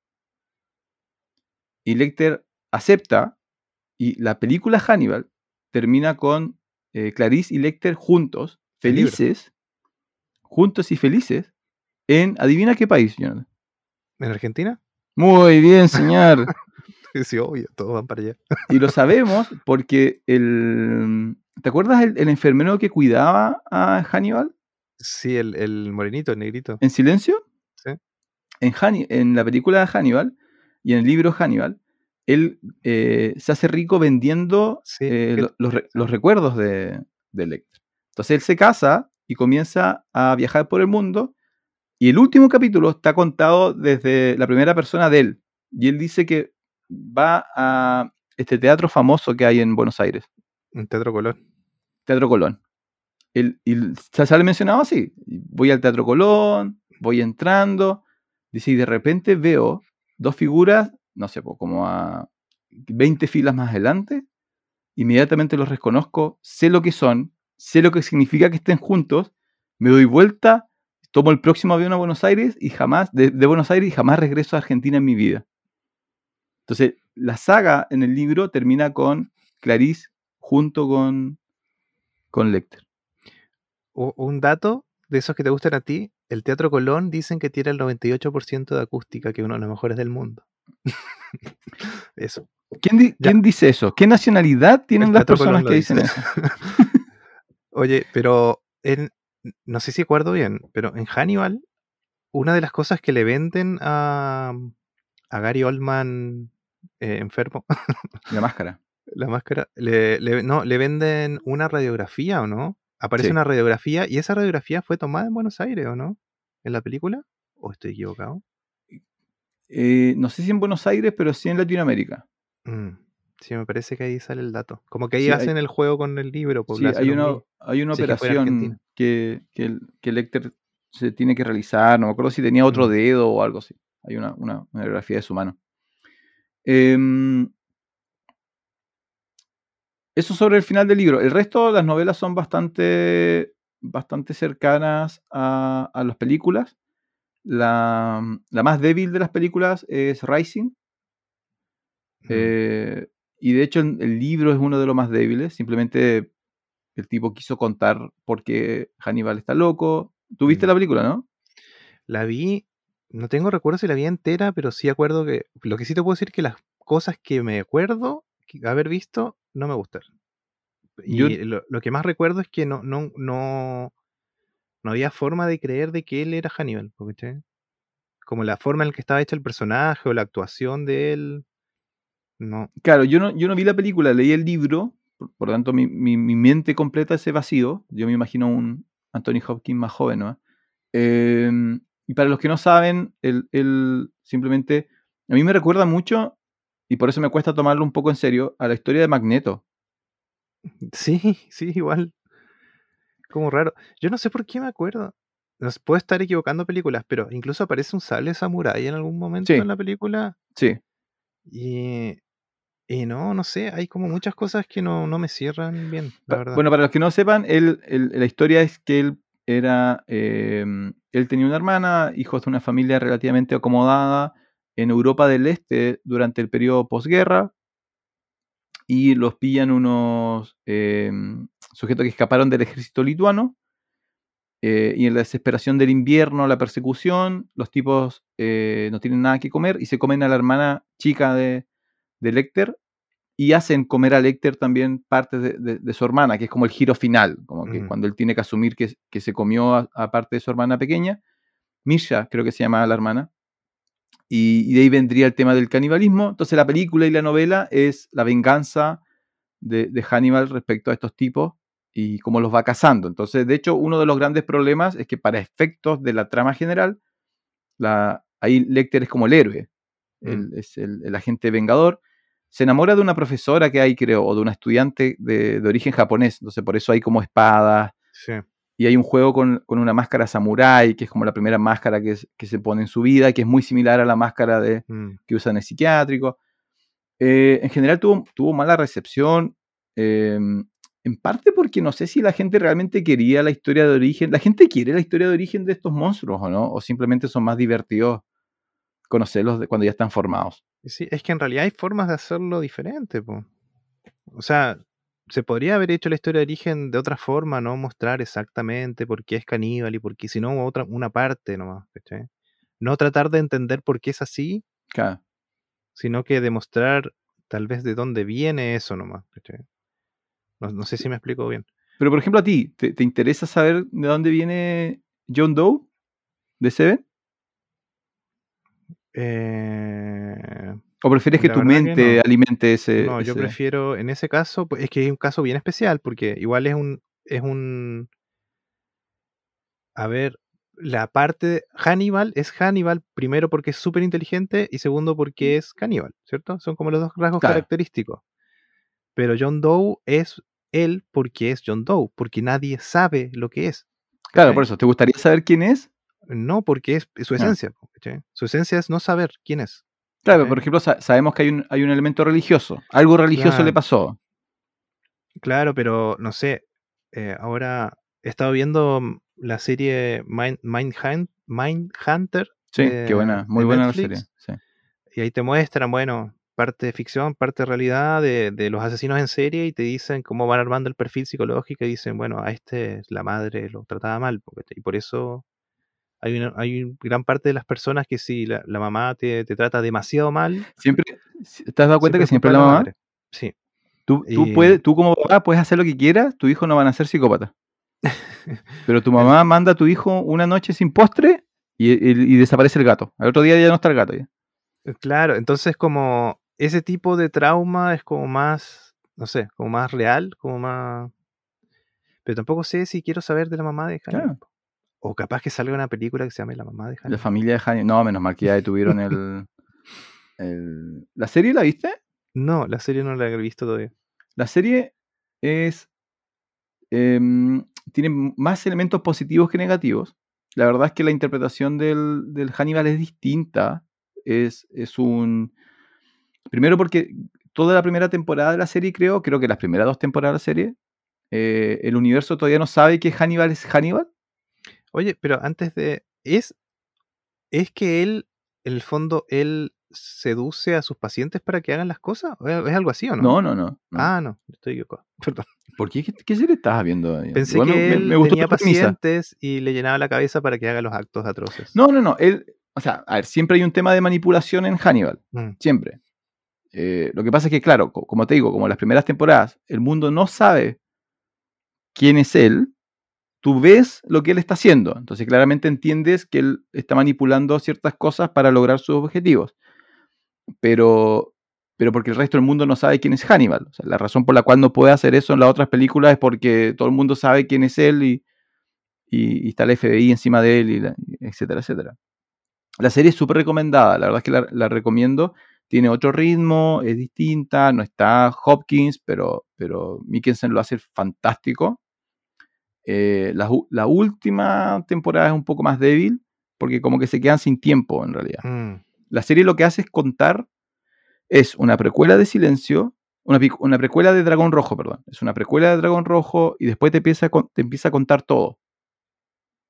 y Lecter acepta y la película Hannibal termina con eh, Clarice y Lecter juntos, felices, juntos y felices, en, adivina qué país, Jonathan. ¿En Argentina? Muy bien, señor. (laughs) Sí, obvio, todos van para allá. Y lo (laughs) sabemos porque el... ¿Te acuerdas el, el enfermero que cuidaba a Hannibal Sí, el, el morenito, el negrito. en silencio? Sí. En, en la película de Hannibal y en el libro Hannibal, él eh, se hace rico vendiendo Sí, eh, que- los, re- los recuerdos de, de Lecter. Entonces él se casa y comienza a viajar por el mundo y el último capítulo está contado desde la primera persona de él. Y él dice que va a este teatro famoso que hay en Buenos Aires, Un Teatro Colón. Teatro Colón. Él, y se sale mencionado así. Voy al Teatro Colón, voy entrando. Dice, y de repente veo dos figuras, no sé, como a 20 filas más adelante. Inmediatamente los reconozco, sé lo que son, sé lo que significa que estén juntos. Me doy vuelta, tomo el próximo avión a Buenos Aires y jamás, de, Buenos Aires y jamás regreso a Argentina en mi vida. Entonces, la saga en el libro termina con Clarice junto con, con Lecter. Un dato de esos que te gustan a ti, el Teatro Colón dicen que tiene el 98% de acústica, que es uno de los mejores del mundo. (laughs) Eso. ¿Quién, di- Ya. quién dice eso? ¿Qué nacionalidad tienen El las personas que dice. dicen eso? (laughs) Oye, pero en, no sé si acuerdo bien, pero en Hannibal, una de las cosas que le venden a, a Gary Oldman eh, enfermo, (laughs) La máscara. la máscara, le, le- no, le venden una radiografía o no. Aparece Sí. una radiografía y esa radiografía fue tomada en Buenos Aires o no, en la película. ¿O estoy equivocado? Eh, no sé si en Buenos Aires, pero sí en Latinoamérica. Mm, Sí, me parece que ahí sale el dato. Como que ahí Sí, hay- hacen el juego con el libro. porque Sí, hay una, hay Sí, operación que, que, el- que Lecter se tiene que realizar. No me acuerdo si tenía otro Mm. dedo o algo así. Hay una, una, una radiografía de su mano. Em, eso sobre el final del libro. El resto de las novelas son bastante, bastante cercanas a, a las películas. La, la más débil de las películas es Rising. Mm. Eh, y de hecho el, el libro es uno de los más débiles. Simplemente el tipo quiso contar por qué Hannibal está loco. ¿Tú viste Mm. la película, no? La vi, no tengo recuerdo si la vi entera, pero sí acuerdo que. Lo que sí te puedo decir es que las cosas que me acuerdo haber visto no me gustaron. Y lo, lo que más recuerdo es que no, no, no, no había forma de creer de que él era Hannibal. ¿cachai? Como la forma en la que estaba hecha el personaje o la actuación de él. No. Claro, yo no, yo no vi la película, leí el libro. Por, por lo tanto, mi, mi- mi mente completa ese vacío. Yo me imagino un Anthony Hopkins más joven, ¿no? Em, y para los que no saben, él, él simplemente. A mí me recuerda mucho, y por eso me cuesta tomarlo un poco en serio, a la historia de Magneto. (laughs) Sí, sí, igual. Como raro. Yo no sé por qué me acuerdo. No sé, puedo estar equivocando películas, pero incluso aparece un sable samurái en algún momento Sí. en la película. Sí. Y, y no, no sé, hay como muchas cosas que no, no me cierran bien, la verdad. Bueno, para los que no sepan, él, él- la historia es que él era, em, él tenía una hermana, hijos de una familia relativamente acomodada en Europa del Este durante el periodo posguerra, y los pillan unos em, sujetos que escaparon del ejército lituano, eh, y en la desesperación del invierno, la persecución, los tipos eh, no tienen nada que comer y se comen a la hermana chica de, de Lecter y hacen comer a Lecter también parte de, de- de su hermana, que es como el giro final, como que Mm. cuando él tiene que asumir que, que se comió a, a parte de su hermana pequeña. Misha, creo que se llama la hermana. Y, y de ahí vendría el tema del canibalismo. Entonces la película y la novela es la venganza de, de Hannibal respecto a estos tipos y cómo los va cazando. Entonces, de hecho, uno de los grandes problemas es que para efectos de la trama general, la, ahí Lecter es como el héroe, es el, el agente vengador. Se enamora de una profesora que hay, creo, o de una estudiante de, de origen japonés. Entonces, por eso hay como espadas. Sí. Y hay un juego con, con una máscara samurai, que es como la primera máscara que, es- que se pone en su vida, que es muy similar a la máscara de, Mm. que usan en el psiquiátrico. Eh, en general tuvo, tuvo mala recepción, eh, en parte porque no sé si la gente realmente quería la historia de origen. La gente quiere la historia de origen de estos monstruos, ¿o no? O simplemente son más divertidos conocerlos cuando ya están formados. Sí, es que en realidad hay formas de hacerlo diferente, po. O sea, se podría haber hecho la historia de origen de otra forma, no mostrar exactamente por qué es caníbal y por qué, sino otra, una parte nomás, ¿cachai? No tratar de entender por qué es así, Claro. sino que demostrar tal vez de dónde viene eso nomás. No, no sé si me explico bien. Pero por ejemplo, a ti, ¿te, te interesa saber de dónde viene John Doe de Seven? Eh, ¿O prefieres que La tu que mente no. alimente ese, no, yo prefiero, en ese caso, pues es que es un caso bien especial, porque igual es un, es un, a ver, la parte de Hannibal es Hannibal, primero porque es súper inteligente y segundo porque es caníbal, ¿cierto? Son como los dos rasgos Claro. característicos. Pero John Doe es él porque es John Doe, porque nadie sabe lo que es. Claro, por eso, ¿te gustaría saber quién es? No, porque es su Ah. esencia. Su esencia es no saber quién es. Claro, Ok. por ejemplo, sa- sabemos que hay un, hay un elemento religioso. Algo religioso Claro. le pasó. Claro, pero no sé. eh, ahora he estado viendo mm, la serie Mind, Mindhunter Sí, de- qué buena, muy buena la serie. sí. y ahí te muestran, bueno, parte de ficción, parte de realidad de, de los asesinos en serie y te dicen cómo van armando el perfil psicológico y dicen, bueno, a este la madre lo trataba mal. y por eso hay, una, hay un- gran parte de las personas que si la, la mamá te, te trata demasiado mal, Siempre, ¿te has dado cuenta que siempre la mamá? madre. Sí. Tú, tú, Y- puedes, tú como papá puedes hacer lo que quieras, tu hijo no van a ser psicópata. (laughs) Pero tu mamá manda a tu hijo una noche sin postre y, y- y desaparece el gato. Al otro día ya no está el gato. ya. Eh, Claro, entonces como ese tipo de trauma es como más, no sé, como más real, como más... Pero tampoco sé si quiero saber de la mamá de Hannibal. Claro. O capaz que salga una película que se llame La mamá de La Hannibal. familia de Hannibal. No, menos mal que ya detuvieron el, (laughs) el- ¿La serie la viste? No, la serie no la he visto todavía. La serie es. em, tiene más elementos positivos que negativos. La verdad es que la interpretación del, del Hannibal es distinta. Es, es un. Primero porque toda la primera temporada de la serie, creo, creo que las primeras dos temporadas de la serie, eh, el universo todavía no sabe que Hannibal es Hannibal. Oye, pero antes de... ¿Es, es que él, en el fondo, él seduce a sus pacientes para que hagan las cosas? ¿O ¿Es algo así o no? No, no, no. no. Ah, no, estoy equivocado. (laughs) Perdón. ¿Por qué? ¿Qué, qué serie estabas viendo? ahí? Pensé Igual que me- él me gustó tenía pacientes y le llenaba la cabeza para que haga los actos atroces. No, no, no. Él, o sea, a ver, siempre hay un tema de manipulación en Hannibal. Mm, Siempre. Eh, lo que pasa es que, claro, co- como te digo, como las primeras temporadas, el mundo no sabe quién es él. Tú ves lo que él está haciendo. Entonces, claramente entiendes que él está manipulando ciertas cosas para lograr sus objetivos. Pero, pero porque el resto del mundo no sabe quién es Hannibal. La razón por la cual no puede hacer eso en las otras películas es porque todo el mundo sabe quién es él y, está el FBI encima de él, y la- etcétera, etcétera. La serie es súper recomendada, la verdad es que la, recomiendo. Tiene otro ritmo, es distinta, no está Hopkins, pero, pero lo hace fantástico. Eh, la, última temporada es un poco más débil, porque como que se quedan sin tiempo en realidad. mm. La serie lo que hace es contar, es una precuela de Silencio, una, precuela de Dragón Rojo, perdón. Es una precuela de Dragón Rojo y después te empieza a, te empieza a contar todo.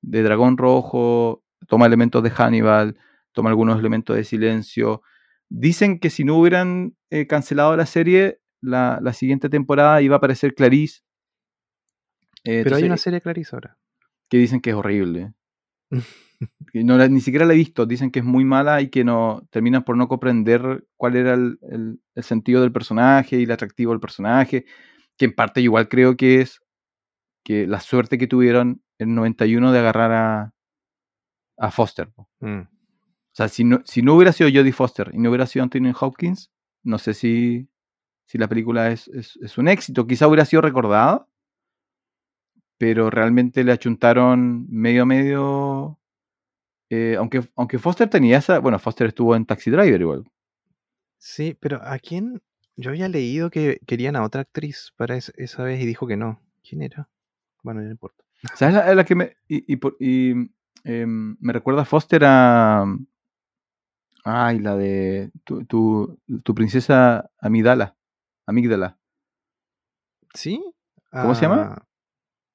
De Dragón Rojo, toma elementos de Hannibal, toma algunos elementos de Silencio. Dicen que si no hubieran eh, cancelado la serie, la, la siguiente temporada iba a aparecer Clarice. Eh, Pero hay una serie Clarice ahora. que dicen que es horrible. (laughs) No la- ni siquiera la he visto, dicen que es muy mala y que no terminan por no comprender cuál era el, el- el sentido del personaje y el atractivo del personaje, que en parte igual creo que es que la suerte que tuvieron en 91 de agarrar a, a Foster. Mm. O sea, si no, si no hubiera sido Jodie Foster y no hubiera sido Anthony Hopkins, no sé si, si la película es, es- es un éxito. Quizá hubiera sido recordada, pero realmente le achuntaron medio a medio. eh, aunque, aunque Foster tenía esa. Bueno, Foster estuvo en Taxi Driver igual. Sí, pero ¿a quién? Yo había leído que querían a otra actriz para es- esa vez y dijo que no. ¿Quién era? Bueno, no importa. ¿Sabes la, la que me. Y, y em, me recuerda a Foster a. Ay, la de. Tu, tu, tu princesa Amidala. Amígdala. ¿Sí? ¿Cómo se llama?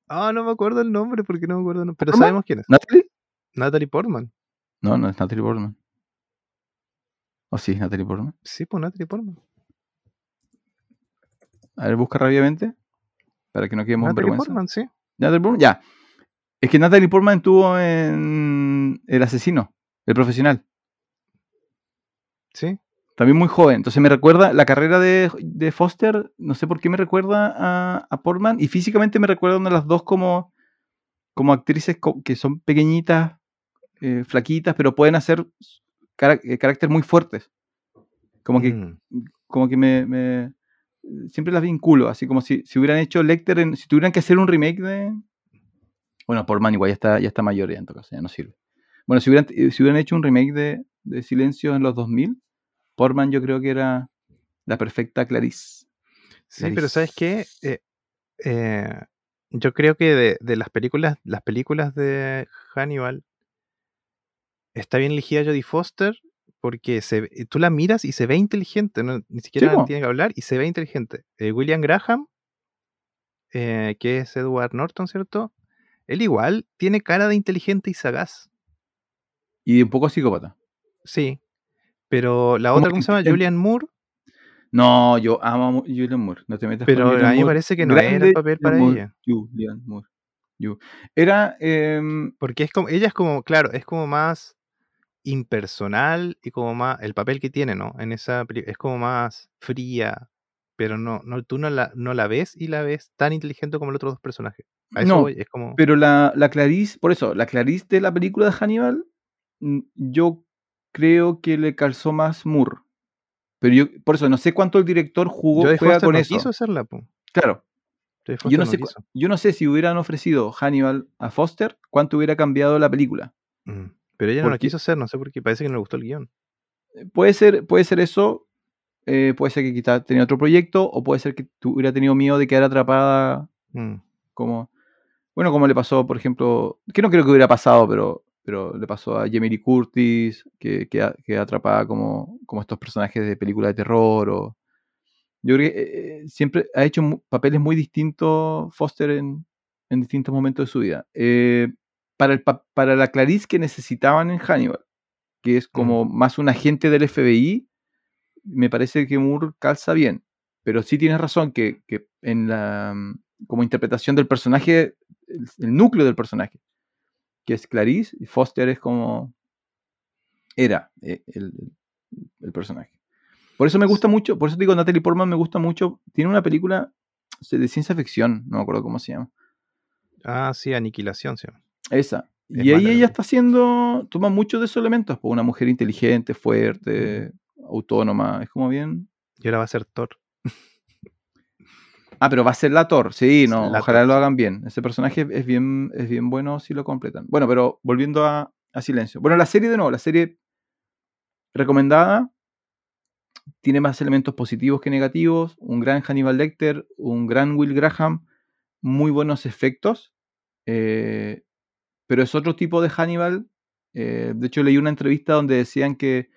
Ah, no me acuerdo el nombre porque no me acuerdo. Pero ¿Portman? sabemos quién es. ¿Natalie? Natalie Portman. No, no es Natalie Portman. ¿O sí, Natalie Portman? Sí, pues Natalie Portman. A ver, busca rápidamente. Para que no quedemos Natalie vergüenza. Portman, sí. Natalie Portman, ya. Es que Natalie Portman estuvo en El Asesino, el profesional. Sí. También muy joven. Entonces me recuerda la carrera de, de Foster, no sé por qué me recuerda a, a Portman. Y físicamente me recuerdan a las dos como, como actrices co- que son pequeñitas, eh, flaquitas, pero pueden hacer cara- eh, carácter muy fuertes. Como que, Mm. como que me, me- siempre las vinculo, así como si, si hubieran hecho Lecter, en- si tuvieran que hacer un remake de... Bueno, Portman igual ya está, ya está mayor ya en todo caso, ya no sirve. Bueno, si hubieran, eh, si hubieran hecho un remake de, de Silencio en los 2000, Portman yo creo que era la perfecta Clarice. Sí, pero ¿sabes qué? Eh, eh, yo creo que de, de las películas, las películas de Hannibal está bien elegida Jodie Foster porque se, tú la miras y se ve inteligente, ¿no? ni siquiera po. tiene que hablar y se ve inteligente. Eh, William Graham, que es Edward Norton, ¿cierto? Él igual tiene cara de inteligente y sagaz, Y un poco psicópata. sí. Pero la otra, ¿cómo se llama? Julian Moore, No, yo amo a Julian Moore. No te metas con pero a Julian mí me parece que no era el papel para Moore. ella. Julian Moore. Era... em, Porque es como, ella es como, claro, es como más impersonal y como más, el papel que tiene, ¿no? En esa es como más fría, pero no, no, tú no la, no la ves y la ves tan inteligente como los otros dos personajes. A eso no, voy, es como, Pero la, la Clarice, por eso, la Clarice de la película de Hannibal, mm, yo creo que le calzó más Moore. Pero yo, por eso, no sé cuánto el director jugó, Jodie juega con no eso. quiso hacerla, po. Claro, yo no, no sé, yo no sé si hubieran ofrecido Hannibal a Foster, cuánto hubiera cambiado la película. Mm. Pero ella no Porque- quiso hacer, no sé por qué, parece que no le gustó el guion. Eh, Puede ser, puede ser eso, eh, puede ser que quizá tenía otro proyecto, o puede ser que tu- hubiera tenido miedo de quedar atrapada Mm. como bueno como le pasó por ejemplo que no creo que hubiera pasado pero pero le pasó a Jamie Lee Curtis que queda, queda atrapada como como estos personajes de película de terror o yo creo que eh, eh, siempre ha hecho papeles muy distintos Foster en, en distintos momentos de su vida. Eh, para el pa- para la Clarice que necesitaban en Hannibal que es como más un agente del FBI me parece que Moore calza bien pero sí tienes razón que, que en la mm, como interpretación del personaje, el, el núcleo del personaje, que es Clarice, y Foster es como era eh, el, personaje. Por eso me gusta mucho, por eso te digo, Natalie Portman me gusta mucho. Tiene una película de ciencia ficción, no me acuerdo cómo se llama. Ah, sí, Aniquilación, sí. Esa. Es Y ahí ella está haciendo, toma muchos de esos elementos, pues una mujer inteligente, fuerte, autónoma, es como bien. Y ahora va a ser Thor. (laughs) Ah, pero va a ser la Thor, sí, no, ojalá lo hagan bien. Ese personaje es bien, es bien bueno si lo completan. Bueno, pero volviendo a, a Silencio. Bueno, la serie de nuevo, la serie recomendada tiene más elementos positivos que negativos. Un gran Hannibal Lecter, un gran Will Graham, muy buenos efectos. eh, pero es otro tipo de Hannibal. eh, de hecho, leí una entrevista donde decían que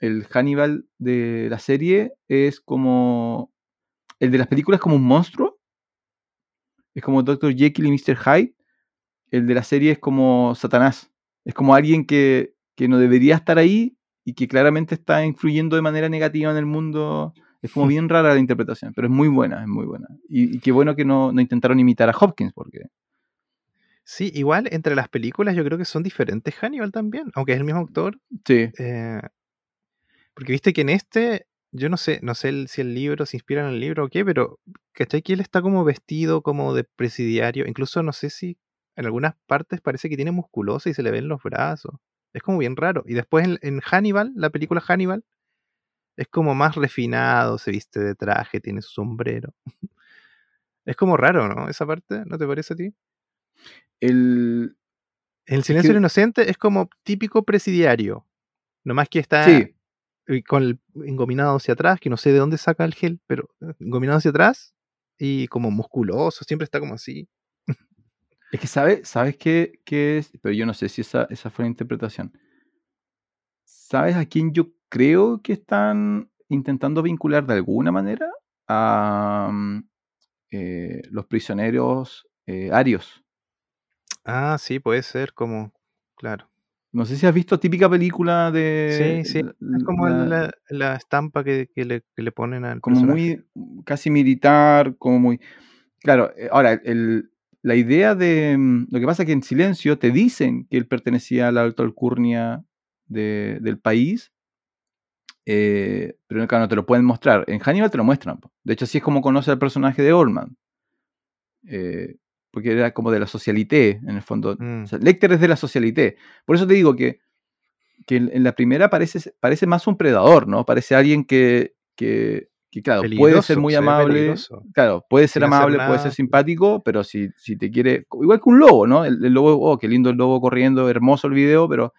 el Hannibal de la serie es como. El de las películas es como un monstruo. Es como Dr. Jekyll y Mr. Hyde. El de la serie es como Satanás. Es como alguien que, que no debería estar ahí y que claramente está influyendo de manera negativa en el mundo. Es como (laughs) bien rara la interpretación, pero es muy buena, es muy buena. Y, y qué bueno que no, no intentaron imitar a Hopkins, porque Sí, igual entre las películas yo creo que son diferentes Hannibal también, aunque es el mismo actor. sí, eh, porque viste que en este, yo no sé, no sé el- si el libro se inspira en el libro o qué, pero ¿cachai? Que él está como vestido como de presidiario. Incluso no sé si en algunas partes parece que tiene musculosa y se le ven los brazos. Es como bien raro. Y después en, en Hannibal, la película Hannibal, es como más refinado, se viste de traje, tiene su sombrero. (laughs) Es como raro, ¿no? Esa parte, ¿no te parece a ti? el, El Es silencio que- del inocente es como típico presidiario. Nomás que está sí, con el engominado hacia atrás, que no sé de dónde saca el gel, pero eh, engominado hacia atrás y como musculoso, siempre está como así. es que sabes, sabes qué, qué es, pero yo no sé si esa, esa fue la interpretación. ¿Sabes a quién yo creo que están intentando vincular de alguna manera? A mm, eh, los prisioneros eh, arios. Ah, sí, puede ser como, claro. No sé si has visto típica película de... Sí, sí. la- Es como la- la, la estampa que, que le, que le ponen al como personaje. muy casi militar, como muy... Claro, eh, ahora, el, la idea de... mm, Lo que pasa es que en silencio te dicen que él pertenecía a la alta alcurnia de- del país, eh, pero claro, no te lo pueden mostrar. En Hannibal te lo muestran. De hecho, así es como conoce al personaje de Oldman. Eh, porque era como de la socialité, en el fondo. Mm. O sea, Lecter es de la socialité. Por eso te digo que, que en en la primera parece, parece más un predador, ¿no? Parece alguien que, que, que, claro, puede ser muy amable. Claro, puede ser Sin amable, puede ser simpático, pero si, si te quiere. Igual que un lobo, ¿no? El, el lobo, oh, qué lindo el lobo corriendo, hermoso el video, pero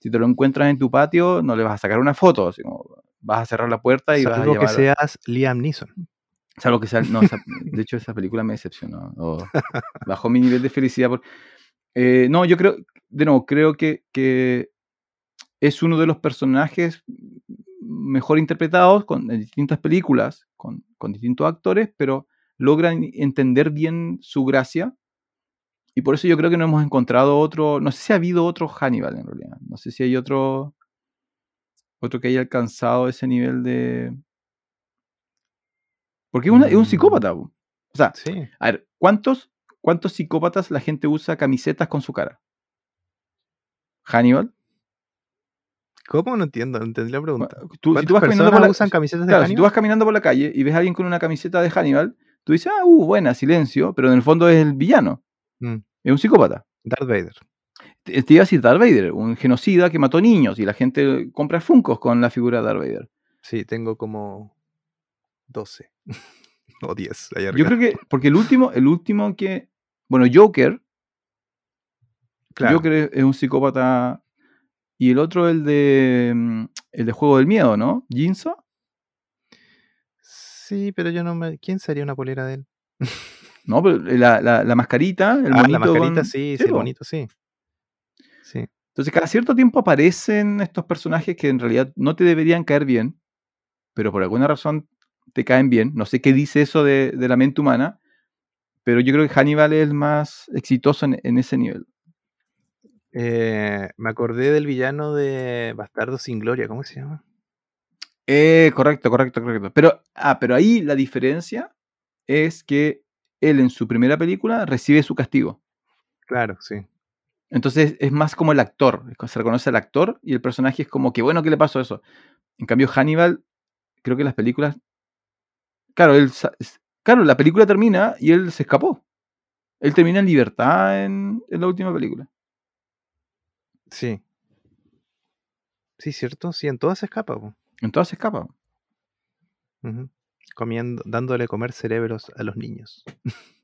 si te lo encuentras en tu patio, no le vas a sacar una foto. Como, vas a cerrar la puerta y vas a Salvo que llevar. seas Liam Neeson. Salvo que sea. No, esa- de hecho, esa película me decepcionó. o bajó mi nivel de felicidad. por- Eh, no, yo creo. De nuevo, creo que, que es uno de los personajes mejor interpretados con, en distintas películas, con, con distintos actores, pero logran entender bien su gracia. Y por eso yo creo que no hemos encontrado otro. No sé si ha habido otro Hannibal en realidad. No sé si hay otro. Otro que haya alcanzado ese nivel de. Porque es, una- es un Mm. psicópata. O sea, Sí. a ver, ¿cuántos, ¿cuántos psicópatas la gente usa camisetas con su cara? Hannibal. ¿Cómo? No entiendo, no entendí la pregunta. Tú- si tú ¿Cuántas vas caminando personas por la, usan camisetas de claro, si tú Hannibal? vas caminando por la calle y ves a alguien con una camiseta de Hannibal, tú dices, ah, uh, buena, silencio, pero en el fondo es el villano. Mm. Es un psicópata. Darth Vader. Te, te iba a decir Darth Vader, un genocida que mató niños y la gente compra funcos con la figura de Darth Vader. Sí, tengo como 12 (laughs) o 10 ahí Yo creo que, porque el último, el último que, bueno, Joker, Claro. Joker es, un psicópata y el otro el de, mm, el de Juego del Miedo, ¿no? Jinso. Sí, pero yo no me... ¿Quién sería una polera de él? No, pero la, la- la mascarita, el ah, monito la mascarita, con- sí, Sí, el bonito, sí. Sí. Entonces, cada cierto tiempo aparecen estos personajes que en realidad no te deberían caer bien, pero por alguna razón te caen bien. No sé qué dice eso de, de la mente humana, pero yo creo que Hannibal es el más exitoso en, en ese nivel. Eh, me acordé del villano de Bastardo sin Gloria, ¿cómo se llama? Eh, correcto, correcto, correcto. Pero, ah, pero ahí la diferencia es que él en su primera película recibe su castigo. Claro, sí. Entonces es más como el actor, se reconoce al actor y el personaje es como que bueno, ¿qué le pasó eso? En cambio Hannibal, creo que las películas, claro, él, claro, la película termina y él se escapó. Él termina en libertad en, en la última película. Sí. Sí, ¿cierto? Sí, en todas se escapa. po. Entonces se escapa. Comiendo, dándole comer cerebros a los niños. (laughs)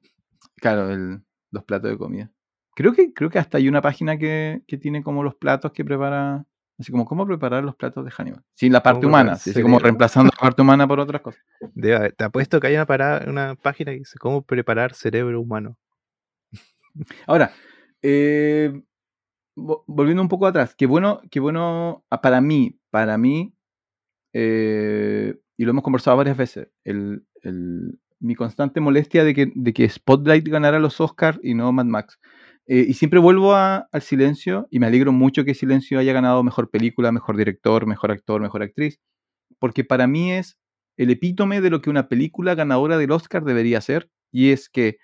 Claro, el- los platos de comida. Creo que, creo que hasta hay una página que, que tiene como los platos que prepara, así como cómo preparar los platos de Hannibal. Sin la parte ¿Cómo humana, así, como reemplazando la parte humana por otras cosas. Debe haber- te apuesto que hay una, parada- una página que dice cómo preparar cerebro humano. Ahora, eh, vo- volviendo un poco atrás, qué bueno, qué bueno ah, para mí, para mí, eh, y lo hemos conversado varias veces, el, el- mi constante molestia de que, de que Spotlight ganara los Oscars y no Mad Max. Eh, y siempre vuelvo al silencio y me alegro mucho que Silencio haya ganado mejor película, mejor director, mejor actor, mejor actriz, porque para mí es el epítome de lo que una película ganadora del Oscar debería ser, y es que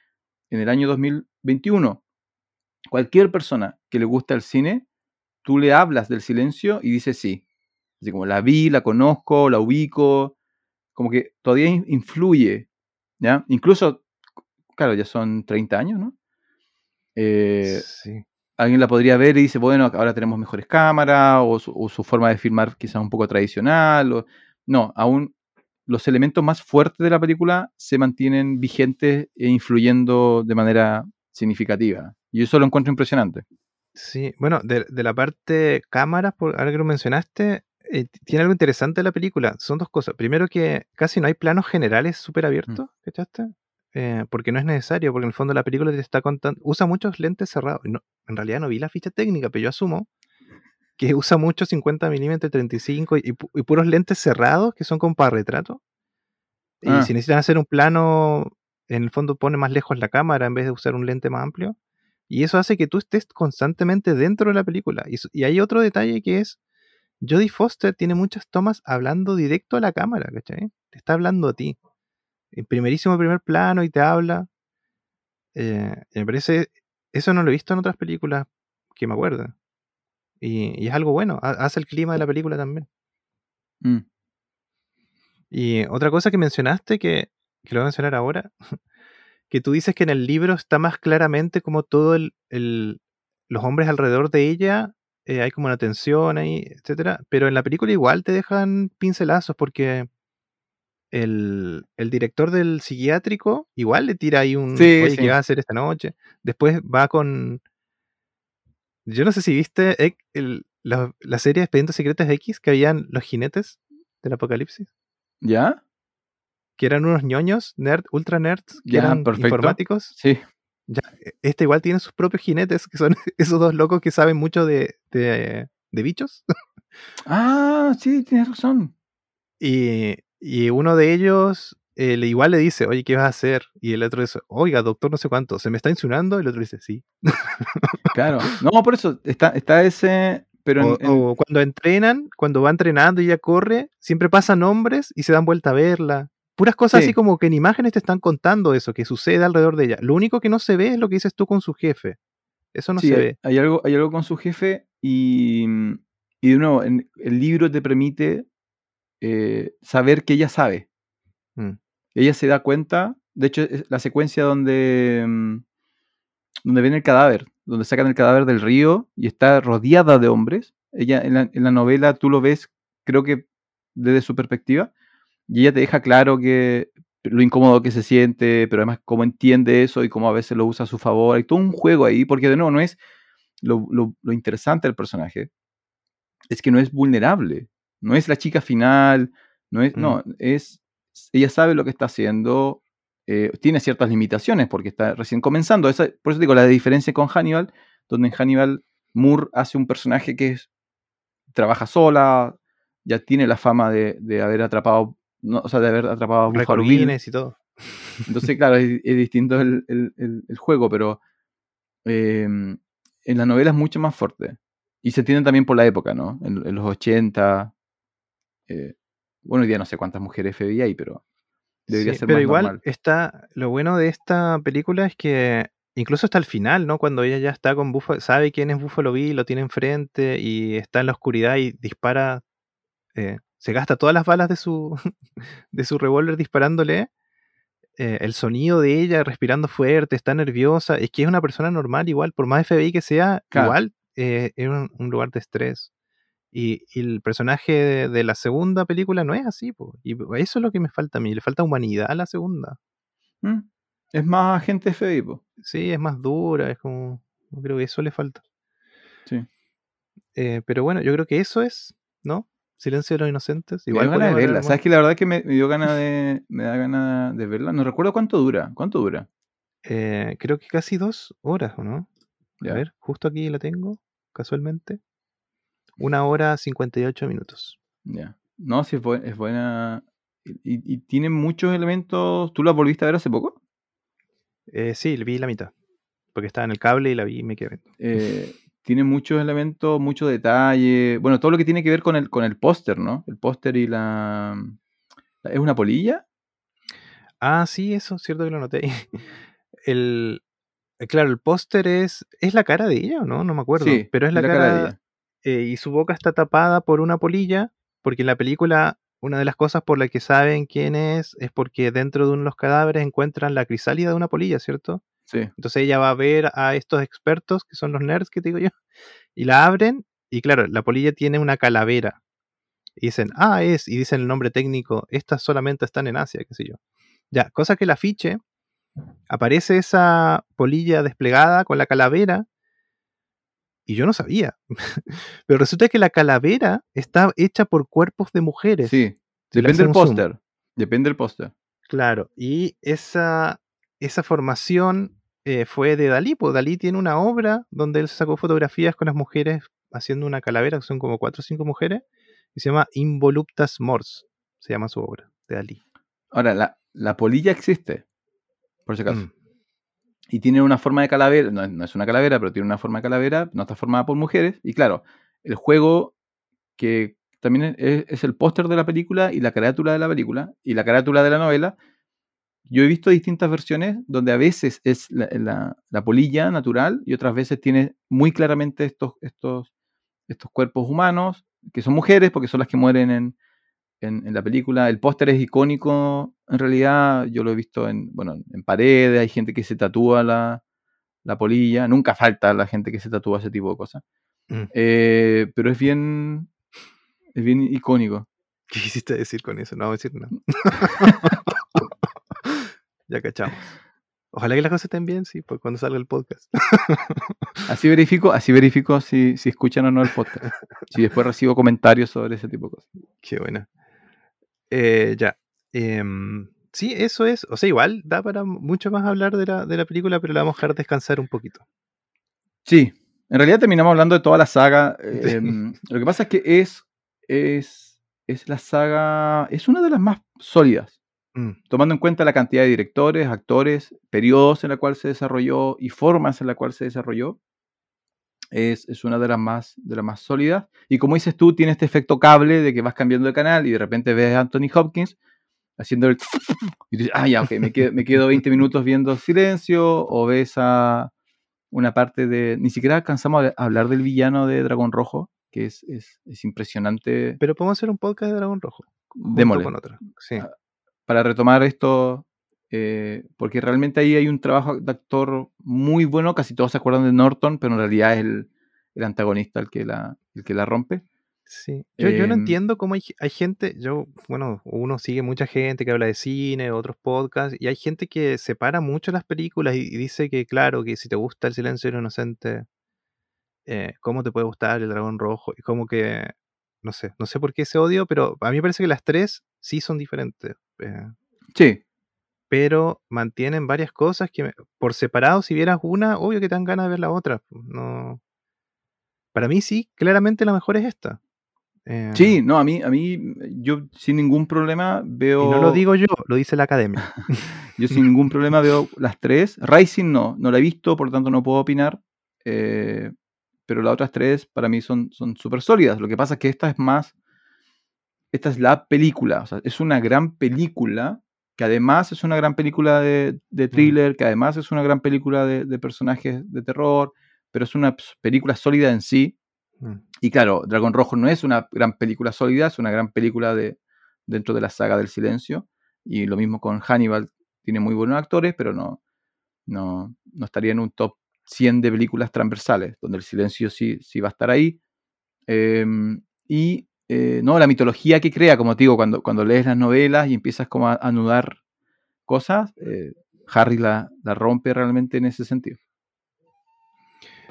en el año 2021 cualquier persona que le gusta el cine, tú le hablas del silencio y dice sí. Así como la vi, la conozco, la ubico, como que todavía in- influye, ¿ya? Incluso, claro, ya son 30 años, ¿no? Eh, sí. alguien la podría ver y dice, bueno, ahora tenemos mejores cámaras, o su, o su forma de filmar quizás un poco tradicional. o- No, aún los elementos más fuertes de la película se mantienen vigentes e influyendo de manera significativa. Y eso lo encuentro impresionante. Sí, bueno, de, de la parte cámaras, por, ahora que lo mencionaste, eh, tiene algo interesante la película. Son dos cosas. Primero que casi no hay planos generales súper abiertos, ¿cachaste? Eh, porque no es necesario, porque en el fondo la película te está contando, usa muchos lentes cerrados. No, en realidad no vi la ficha técnica, pero yo asumo que usa muchos 50 milímetros, 35 y, pu- y puros lentes cerrados que son como para retrato. Y Ah. si necesitan hacer un plano, en el fondo pone más lejos la cámara en vez de usar un lente más amplio. Y eso hace que tú estés constantemente dentro de la película. Y, y hay otro detalle que es, Jodie Foster tiene muchas tomas hablando directo a la cámara, ¿cachai? Te está hablando a ti. En primerísimo primer plano y te habla. Eh, me parece, eso no lo he visto en otras películas que me acuerdo. Y, y es algo bueno, ha- hace el clima de la película también. Mm. Y otra cosa que mencionaste, que, que lo voy a mencionar ahora, (laughs) que tú dices que en el libro está más claramente como todo el, el- los hombres alrededor de ella, eh, hay como una tensión ahí, etcétera, pero en la película igual te dejan pincelazos porque el, el director del psiquiátrico igual le tira ahí un, Sí, oye, sí. ¿qué vas a hacer esta noche? Después va con, yo no sé si viste eh, el- la, la serie Expedientes Secretos X, que habían los jinetes del apocalipsis ¿Ya? que eran unos ñoños, nerd, ultra nerds, que Ya, eran perfecto. informáticos. Sí. Ya, e- este igual tiene sus propios jinetes, que son (laughs) esos dos locos que saben mucho de, de, de bichos. Ah, sí, tienes razón. Y, y uno de ellos eh, igual le dice, oye, ¿qué vas a hacer? Y el otro dice, oiga, doctor, no sé cuánto, ¿se me está insinuando? Y el otro dice, sí. Claro. No, por eso está, está ese. Pero O, en- en- o cuando entrenan, cuando va entrenando y ella corre, siempre pasan hombres y se dan vuelta a verla. Puras cosas Sí. así como que en imágenes te están contando eso, que sucede alrededor de ella. Lo único que no se ve es lo que dices tú con su jefe. Eso no sí, se ve. hay algo, hay algo con su jefe y, y de nuevo, en- el libro te permite eh, saber que ella sabe. Mm. Ella se da cuenta, de hecho, es la secuencia donde, mm, donde ven el cadáver, donde sacan el cadáver del río y está rodeada de hombres. Ella en la, en la novela tú lo ves, creo que desde su perspectiva, y ella te deja claro que lo incómodo que se siente, pero además cómo entiende eso y cómo a veces lo usa a su favor. Hay todo un juego ahí, porque de nuevo no es lo, lo- lo interesante del personaje, es que no es vulnerable, no es la chica final, no es, no, es, ella sabe lo que está haciendo, eh, tiene ciertas limitaciones porque está recién comenzando. Esa- por eso digo, la diferencia con Hannibal, donde en Hannibal Moore hace un personaje que es, trabaja sola, ya tiene la fama de, de haber atrapado, no, o sea, de haber atrapado a y todo. Entonces, claro, es, es distinto el, el- el- el juego, pero eh, en la novela es mucho más fuerte. Y se entiende también por la época, ¿no? En, en los 80. Eh, bueno, hoy día no sé cuántas mujeres FBI hay, pero debería Sí, ser pero más igual normal. está, lo bueno de esta película es que incluso hasta el final, ¿no? Cuando ella ya está con Buffalo, sabe quién es Buffalo Bill, lo tiene enfrente y está en la oscuridad y dispara, eh, se gasta todas las balas de su, (laughs) de su revólver disparándole. eh, el sonido de ella respirando fuerte, está nerviosa, es que es una persona normal igual, por más FBI que sea, Claro. igual eh, es un, un lugar de estrés. Y, y el personaje de, de la segunda película no es así, po. y eso es lo que me falta a mí, le falta humanidad a la segunda. Mm, Es más agente FBI, po. Sí, es más dura, es como. yo Creo que eso le falta. Sí. Eh, pero bueno, yo creo que eso es, ¿no? Silencio de los inocentes. Me Igual dio ganas de verla. más. ¿Sabes que La verdad que me, me dio ganas de. Me da ganas de verla. No recuerdo cuánto dura. ¿Cuánto dura? Eh, creo que casi dos horas, ¿o no? Ya. A ver, justo aquí la tengo, casualmente. Una hora 58 minutos. Ya. No, sí, es, buen- es buena. Y, y- y tiene muchos elementos. ¿Tú la volviste a ver hace poco? Eh, sí, vi la mitad. Porque estaba en el cable y la vi y me quedé viendo. Eh, tiene muchos elementos, mucho detalle. Bueno, todo lo que tiene que ver con el, con el póster, ¿no? El póster y la. ¿Es una polilla? Ah, sí, eso, cierto que lo noté. (laughs) El, eh, claro, el póster es. ¿Es la cara de ella o no? No me acuerdo. Sí, pero es la, cara, de ella. Eh, y su boca está tapada por una polilla, porque en la película una de las cosas por las que saben quién es es porque dentro de uno de los cadáveres encuentran la crisálida de una polilla, ¿cierto? Sí. Entonces ella va a ver a estos expertos, que son los nerds que te digo yo, (laughs) y la abren, y claro, la polilla tiene una calavera. Y dicen, ah, es, y dicen el nombre técnico, estas solamente están en Asia, qué sé yo. Ya, cosa que el afiche, aparece esa polilla desplegada con la calavera, y yo no sabía. (laughs) Pero resulta que la calavera está hecha por cuerpos de mujeres. Sí. Depende del póster. Depende del póster. Claro, y esa, esa formación eh, fue de Dalí, pues Dalí tiene una obra donde él sacó fotografías con las mujeres haciendo una calavera, que son como cuatro o cinco mujeres, y se llama Involuptas Mors, se llama su obra, de Dalí. Ahora, la, la polilla existe. Por si acaso. Mm. Y tiene una forma de calavera, no, no es una calavera, pero tiene una forma de calavera, no está formada por mujeres. Y claro, el juego que también es, el póster de la película y la carátula de la película y la carátula de la novela. Yo he visto distintas versiones donde a veces es la polilla natural y otras veces tiene muy claramente estos, estos, estos cuerpos humanos, que son mujeres porque son las que mueren en, en, en la película. El póster es icónico, en realidad yo lo he visto en, bueno, en paredes, hay gente que se tatúa la, la polilla, nunca falta la gente que se tatúa ese tipo de cosas. Mm. Eh, pero es bien, es bien icónico. (laughs) ¿Qué quisiste decir con eso? No vamos a decir nada. (laughs) ya cachamos. Ojalá que las cosas estén bien, sí, pues cuando salga el podcast. Así verifico, así verifico si, si escuchan o no el podcast. Si después recibo comentarios sobre ese tipo de cosas. Qué buena. Eh, ya. Em, sí, eso es. O sea, igual da para mucho más hablar de la, de la película, pero la vamos a dejar descansar un poquito. Sí, en realidad terminamos hablando de toda la saga. (laughs) eh, em, lo que pasa es que es, es, es la saga, es una de las más sólidas. Mm, tomando en cuenta la cantidad de directores, actores, periodos en la cual se desarrolló y formas en la cual se desarrolló, es, es una de las, más, de las más sólidas. Y como dices tú, tiene este efecto cable de que vas cambiando de canal y de repente ves a Anthony Hopkins haciendo el... (laughs) Y dices, ah, ya, ok, me quedo, me quedo 20 minutos viendo silencio o ves a una parte de... Ni siquiera alcanzamos a hablar del villano de Dragón Rojo, que es, es, es impresionante. Pero podemos hacer un podcast de Dragón Rojo. Démosle con otra. Sí. Ah, para retomar esto, eh, porque realmente ahí hay un trabajo de actor muy bueno, casi todos se acuerdan de Norton, pero en realidad es el, el antagonista el que la, el que la rompe. Sí. Yo, yo no Em, entiendo cómo hay, hay gente, yo, bueno, uno sigue mucha gente que habla de cine, otros podcasts, y hay gente que separa mucho las películas y, y dice que, claro, que si te gusta El silencio de los inocentes, eh, ¿cómo te puede gustar El dragón rojo? Y como que, no sé, no sé por qué ese odio, pero a mí me parece que las tres sí son diferentes. eh, Sí, pero mantienen varias cosas que me- por separado, si vieras una, obvio que te dan ganas de ver la otra. No. Para mí sí, claramente la mejor es esta. Eh, sí, no, a mí, a mí, yo sin ningún problema veo. Y no lo digo yo, lo dice la academia. (laughs) Yo sin ningún problema veo las tres. Rising no, no la he visto, por lo tanto no puedo opinar. eh, pero las otras tres para mí son son súper sólidas. Lo que pasa es que esta es más. Esta es la película. O sea, es una gran película. Que además es una gran película de, de thriller. Que además es una gran película de, de personajes de terror. Pero es una película sólida en sí. Mm. Y claro, Dragón Rojo no es una gran película sólida, es una gran película de, dentro de la saga del silencio. Y lo mismo con Hannibal, tiene muy buenos actores, pero no, no, no estaría en un top 100 de películas transversales, donde el silencio sí, sí va a estar ahí. Em, y eh, no, la mitología que crea, como te digo, cuando, cuando lees las novelas y empiezas como a anudar cosas, eh, Harry la, la rompe realmente en ese sentido.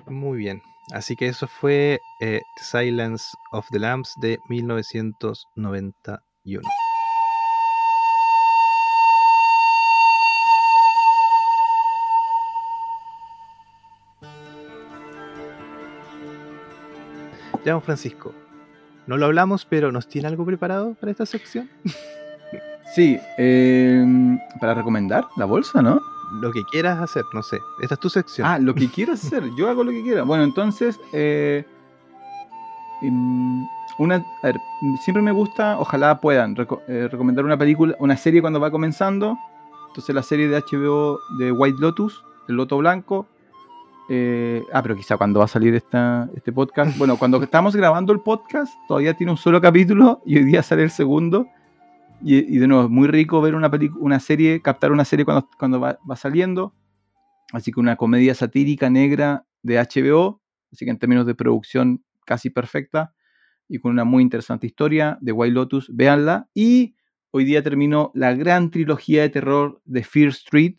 Muy bien. Así que eso fue eh, Silence of the Lambs de 1991. Ya, don Francisco. No lo hablamos, pero ¿nos tiene algo preparado para esta sección? (laughs) Sí, em, para recomendar la bolsa, ¿no? Lo que quieras hacer, no sé. Esta es tu sección. Ah, lo que quieras hacer, yo hago lo que quiera. Bueno, entonces, eh, em, una, a ver, siempre me gusta, ojalá puedan reco- eh, recomendar una película, una serie cuando va comenzando. Entonces la serie de HBO de White Lotus, El Loto Blanco. Eh, ah, pero quizá cuando va a salir esta, este podcast. Bueno, cuando (laughs) estamos grabando el podcast, todavía tiene un solo capítulo y hoy día sale el segundo. Y, y de nuevo, es muy rico ver una, serie, captar una serie cuando, cuando va, va saliendo. Así que una comedia satírica negra de HBO, así que en términos de producción casi perfecta y con una muy interesante historia de White Lotus, véanla. Y hoy día terminó la gran trilogía de terror de Fear Street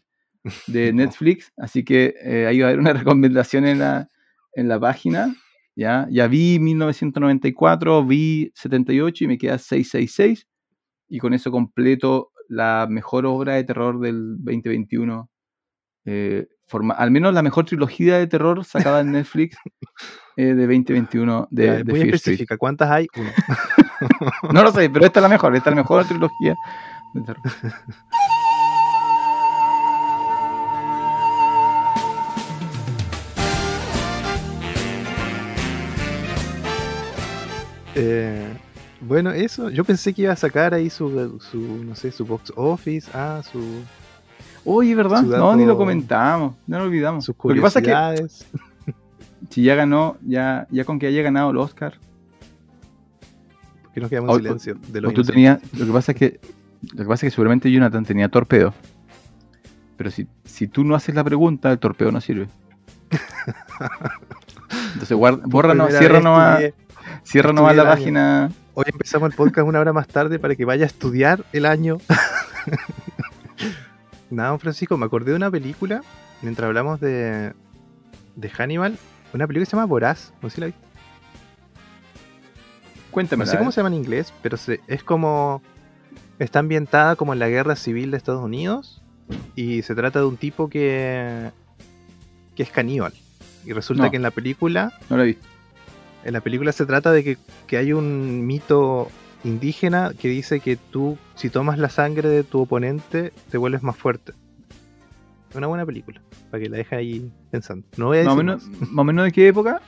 de (laughs) Netflix, así que eh, ahí va a haber una (laughs) recomendación en la, en la página. ¿ya? ya vi 1994, vi 78 y me queda 666 y con eso completo la mejor obra de terror del 2021 eh, forma- al menos la mejor trilogía de terror sacada en Netflix (laughs) eh, de 2021 de, Ya, de muy específica. ¿Cuántas hay? Uno. No lo sé, pero esta es la mejor, esta es la mejor trilogía de terror. Eh, bueno, eso. Yo pensé que iba a sacar ahí su, su no sé, su box office, ah, su, Oye, ¿verdad? Su No, ni lo comentamos, no lo olvidamos. sus Lo que pasa es que curiosidades. (laughs) si ya ganó, ya, ya con que haya ganado el Oscar, Que nos quedamos en silencio. De o los tú tenías, lo que pasa es que, lo que pasa es que seguramente Jonathan tenía torpedo. Pero si, si tú no haces la pregunta, el torpedo no sirve. (laughs) Entonces guarda, borra, no, cierra nomás, estudié- cierra nomás la página. Hoy empezamos el podcast una hora más tarde para que vaya a estudiar el año. (laughs) Nada, don Francisco, me acordé de una película mientras hablamos de, de Hannibal. Una película que se llama Voraz. No sé si la viste. Cuéntame. No sé cómo se llama en inglés, pero se- es como. Está ambientada como en la guerra civil de Estados Unidos. Y se trata de un tipo que. que es caníbal. Y resulta No. que en la película. No la he visto. En la película se trata de que, que hay un mito indígena que dice que tú, si tomas la sangre de tu oponente, te vuelves más fuerte. Es una buena película, para que la dejes ahí pensando. No voy a Más o decir menos, más. más o menos de qué época?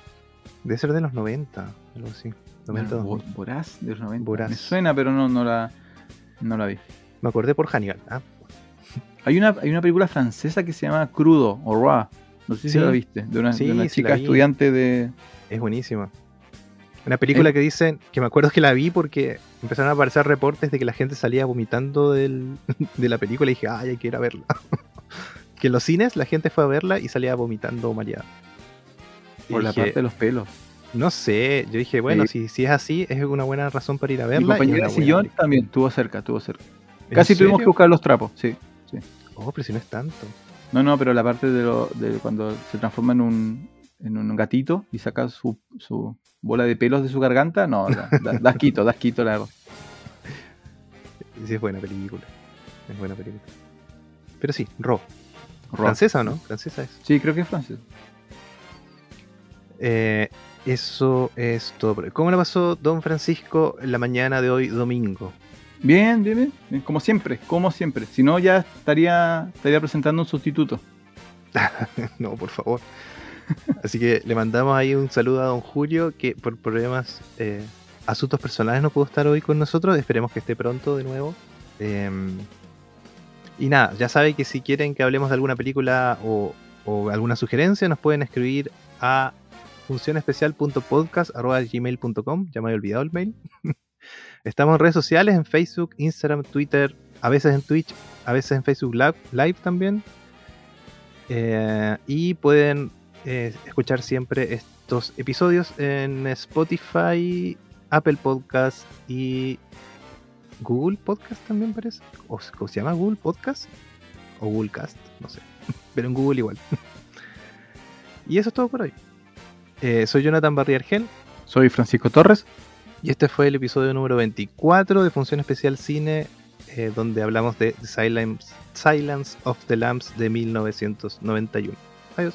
Debe ser de los 90, algo así. 90, Bo- 2000. Voraz de los 90. Voraz. Me suena, pero no, no, la, no la vi. Me acordé por Hannibal. ¿ah? (laughs) Hay una, hay una película francesa que se llama Crudo o Raw. No sé si Sí. la viste. De una, de chica estudiante de. Es buenísima. Una película Eh. que dicen, que me acuerdo que la vi porque empezaron a aparecer reportes de que la gente salía vomitando del- (laughs) de la película y dije, ay, hay que ir a verla. (laughs) que en los cines la gente fue a verla y salía vomitando mareada. Y Por la dije, parte de los pelos. No sé, yo dije, bueno, Sí. si, si es así, es una buena razón para ir a Mi verla. y compañera de sillón película. también estuvo cerca, estuvo cerca. ¿En Casi tuvimos que buscar los trapos, sí. Oh, pero si no es tanto. No, no, pero la parte de, lo, de cuando se transforma en un, en un gatito y saca su, su bola de pelos de su garganta, no, da, da, da asquito, da asquito, la verdad. (laughs) Sí, es buena película. Es buena película. Pero sí, Ro. Rock. Francesa, ¿no? Francesa es. Sí, creo que es francés. Eh, eso es todo. ¿Cómo le pasó Don Francisco en la mañana de hoy, domingo? Bien, bien, bien, bien, como siempre, como siempre. Si no, ya estaría, estaría presentando un sustituto. (laughs) no, por favor. Así que le mandamos ahí un saludo a Don Julio, que por problemas, eh, asuntos personales no pudo estar hoy con nosotros. Esperemos que esté pronto de nuevo. Em, y nada, ya sabe que si quieren que hablemos de alguna película o, alguna sugerencia, nos pueden escribir a funcionespecial.podcast.gmail.com Ya me había olvidado el mail. (laughs) Estamos en redes sociales, en Facebook, Instagram, Twitter, a veces en Twitch, a veces en Facebook Live, Live también. Eh, y pueden eh, escuchar siempre estos episodios en Spotify, Apple Podcast y Google Podcast también parece. ¿O, se- o se llama Google Podcast? O Google Cast, no sé. (laughs) Pero en Google igual. (laughs) y eso es todo por hoy. Eh, soy Jonathan Barriargel Soy Francisco Torres. y este fue el episodio número 24 de Función Especial Cine, eh, donde hablamos de Silence, Silence of the Lambs de 1991. Adiós.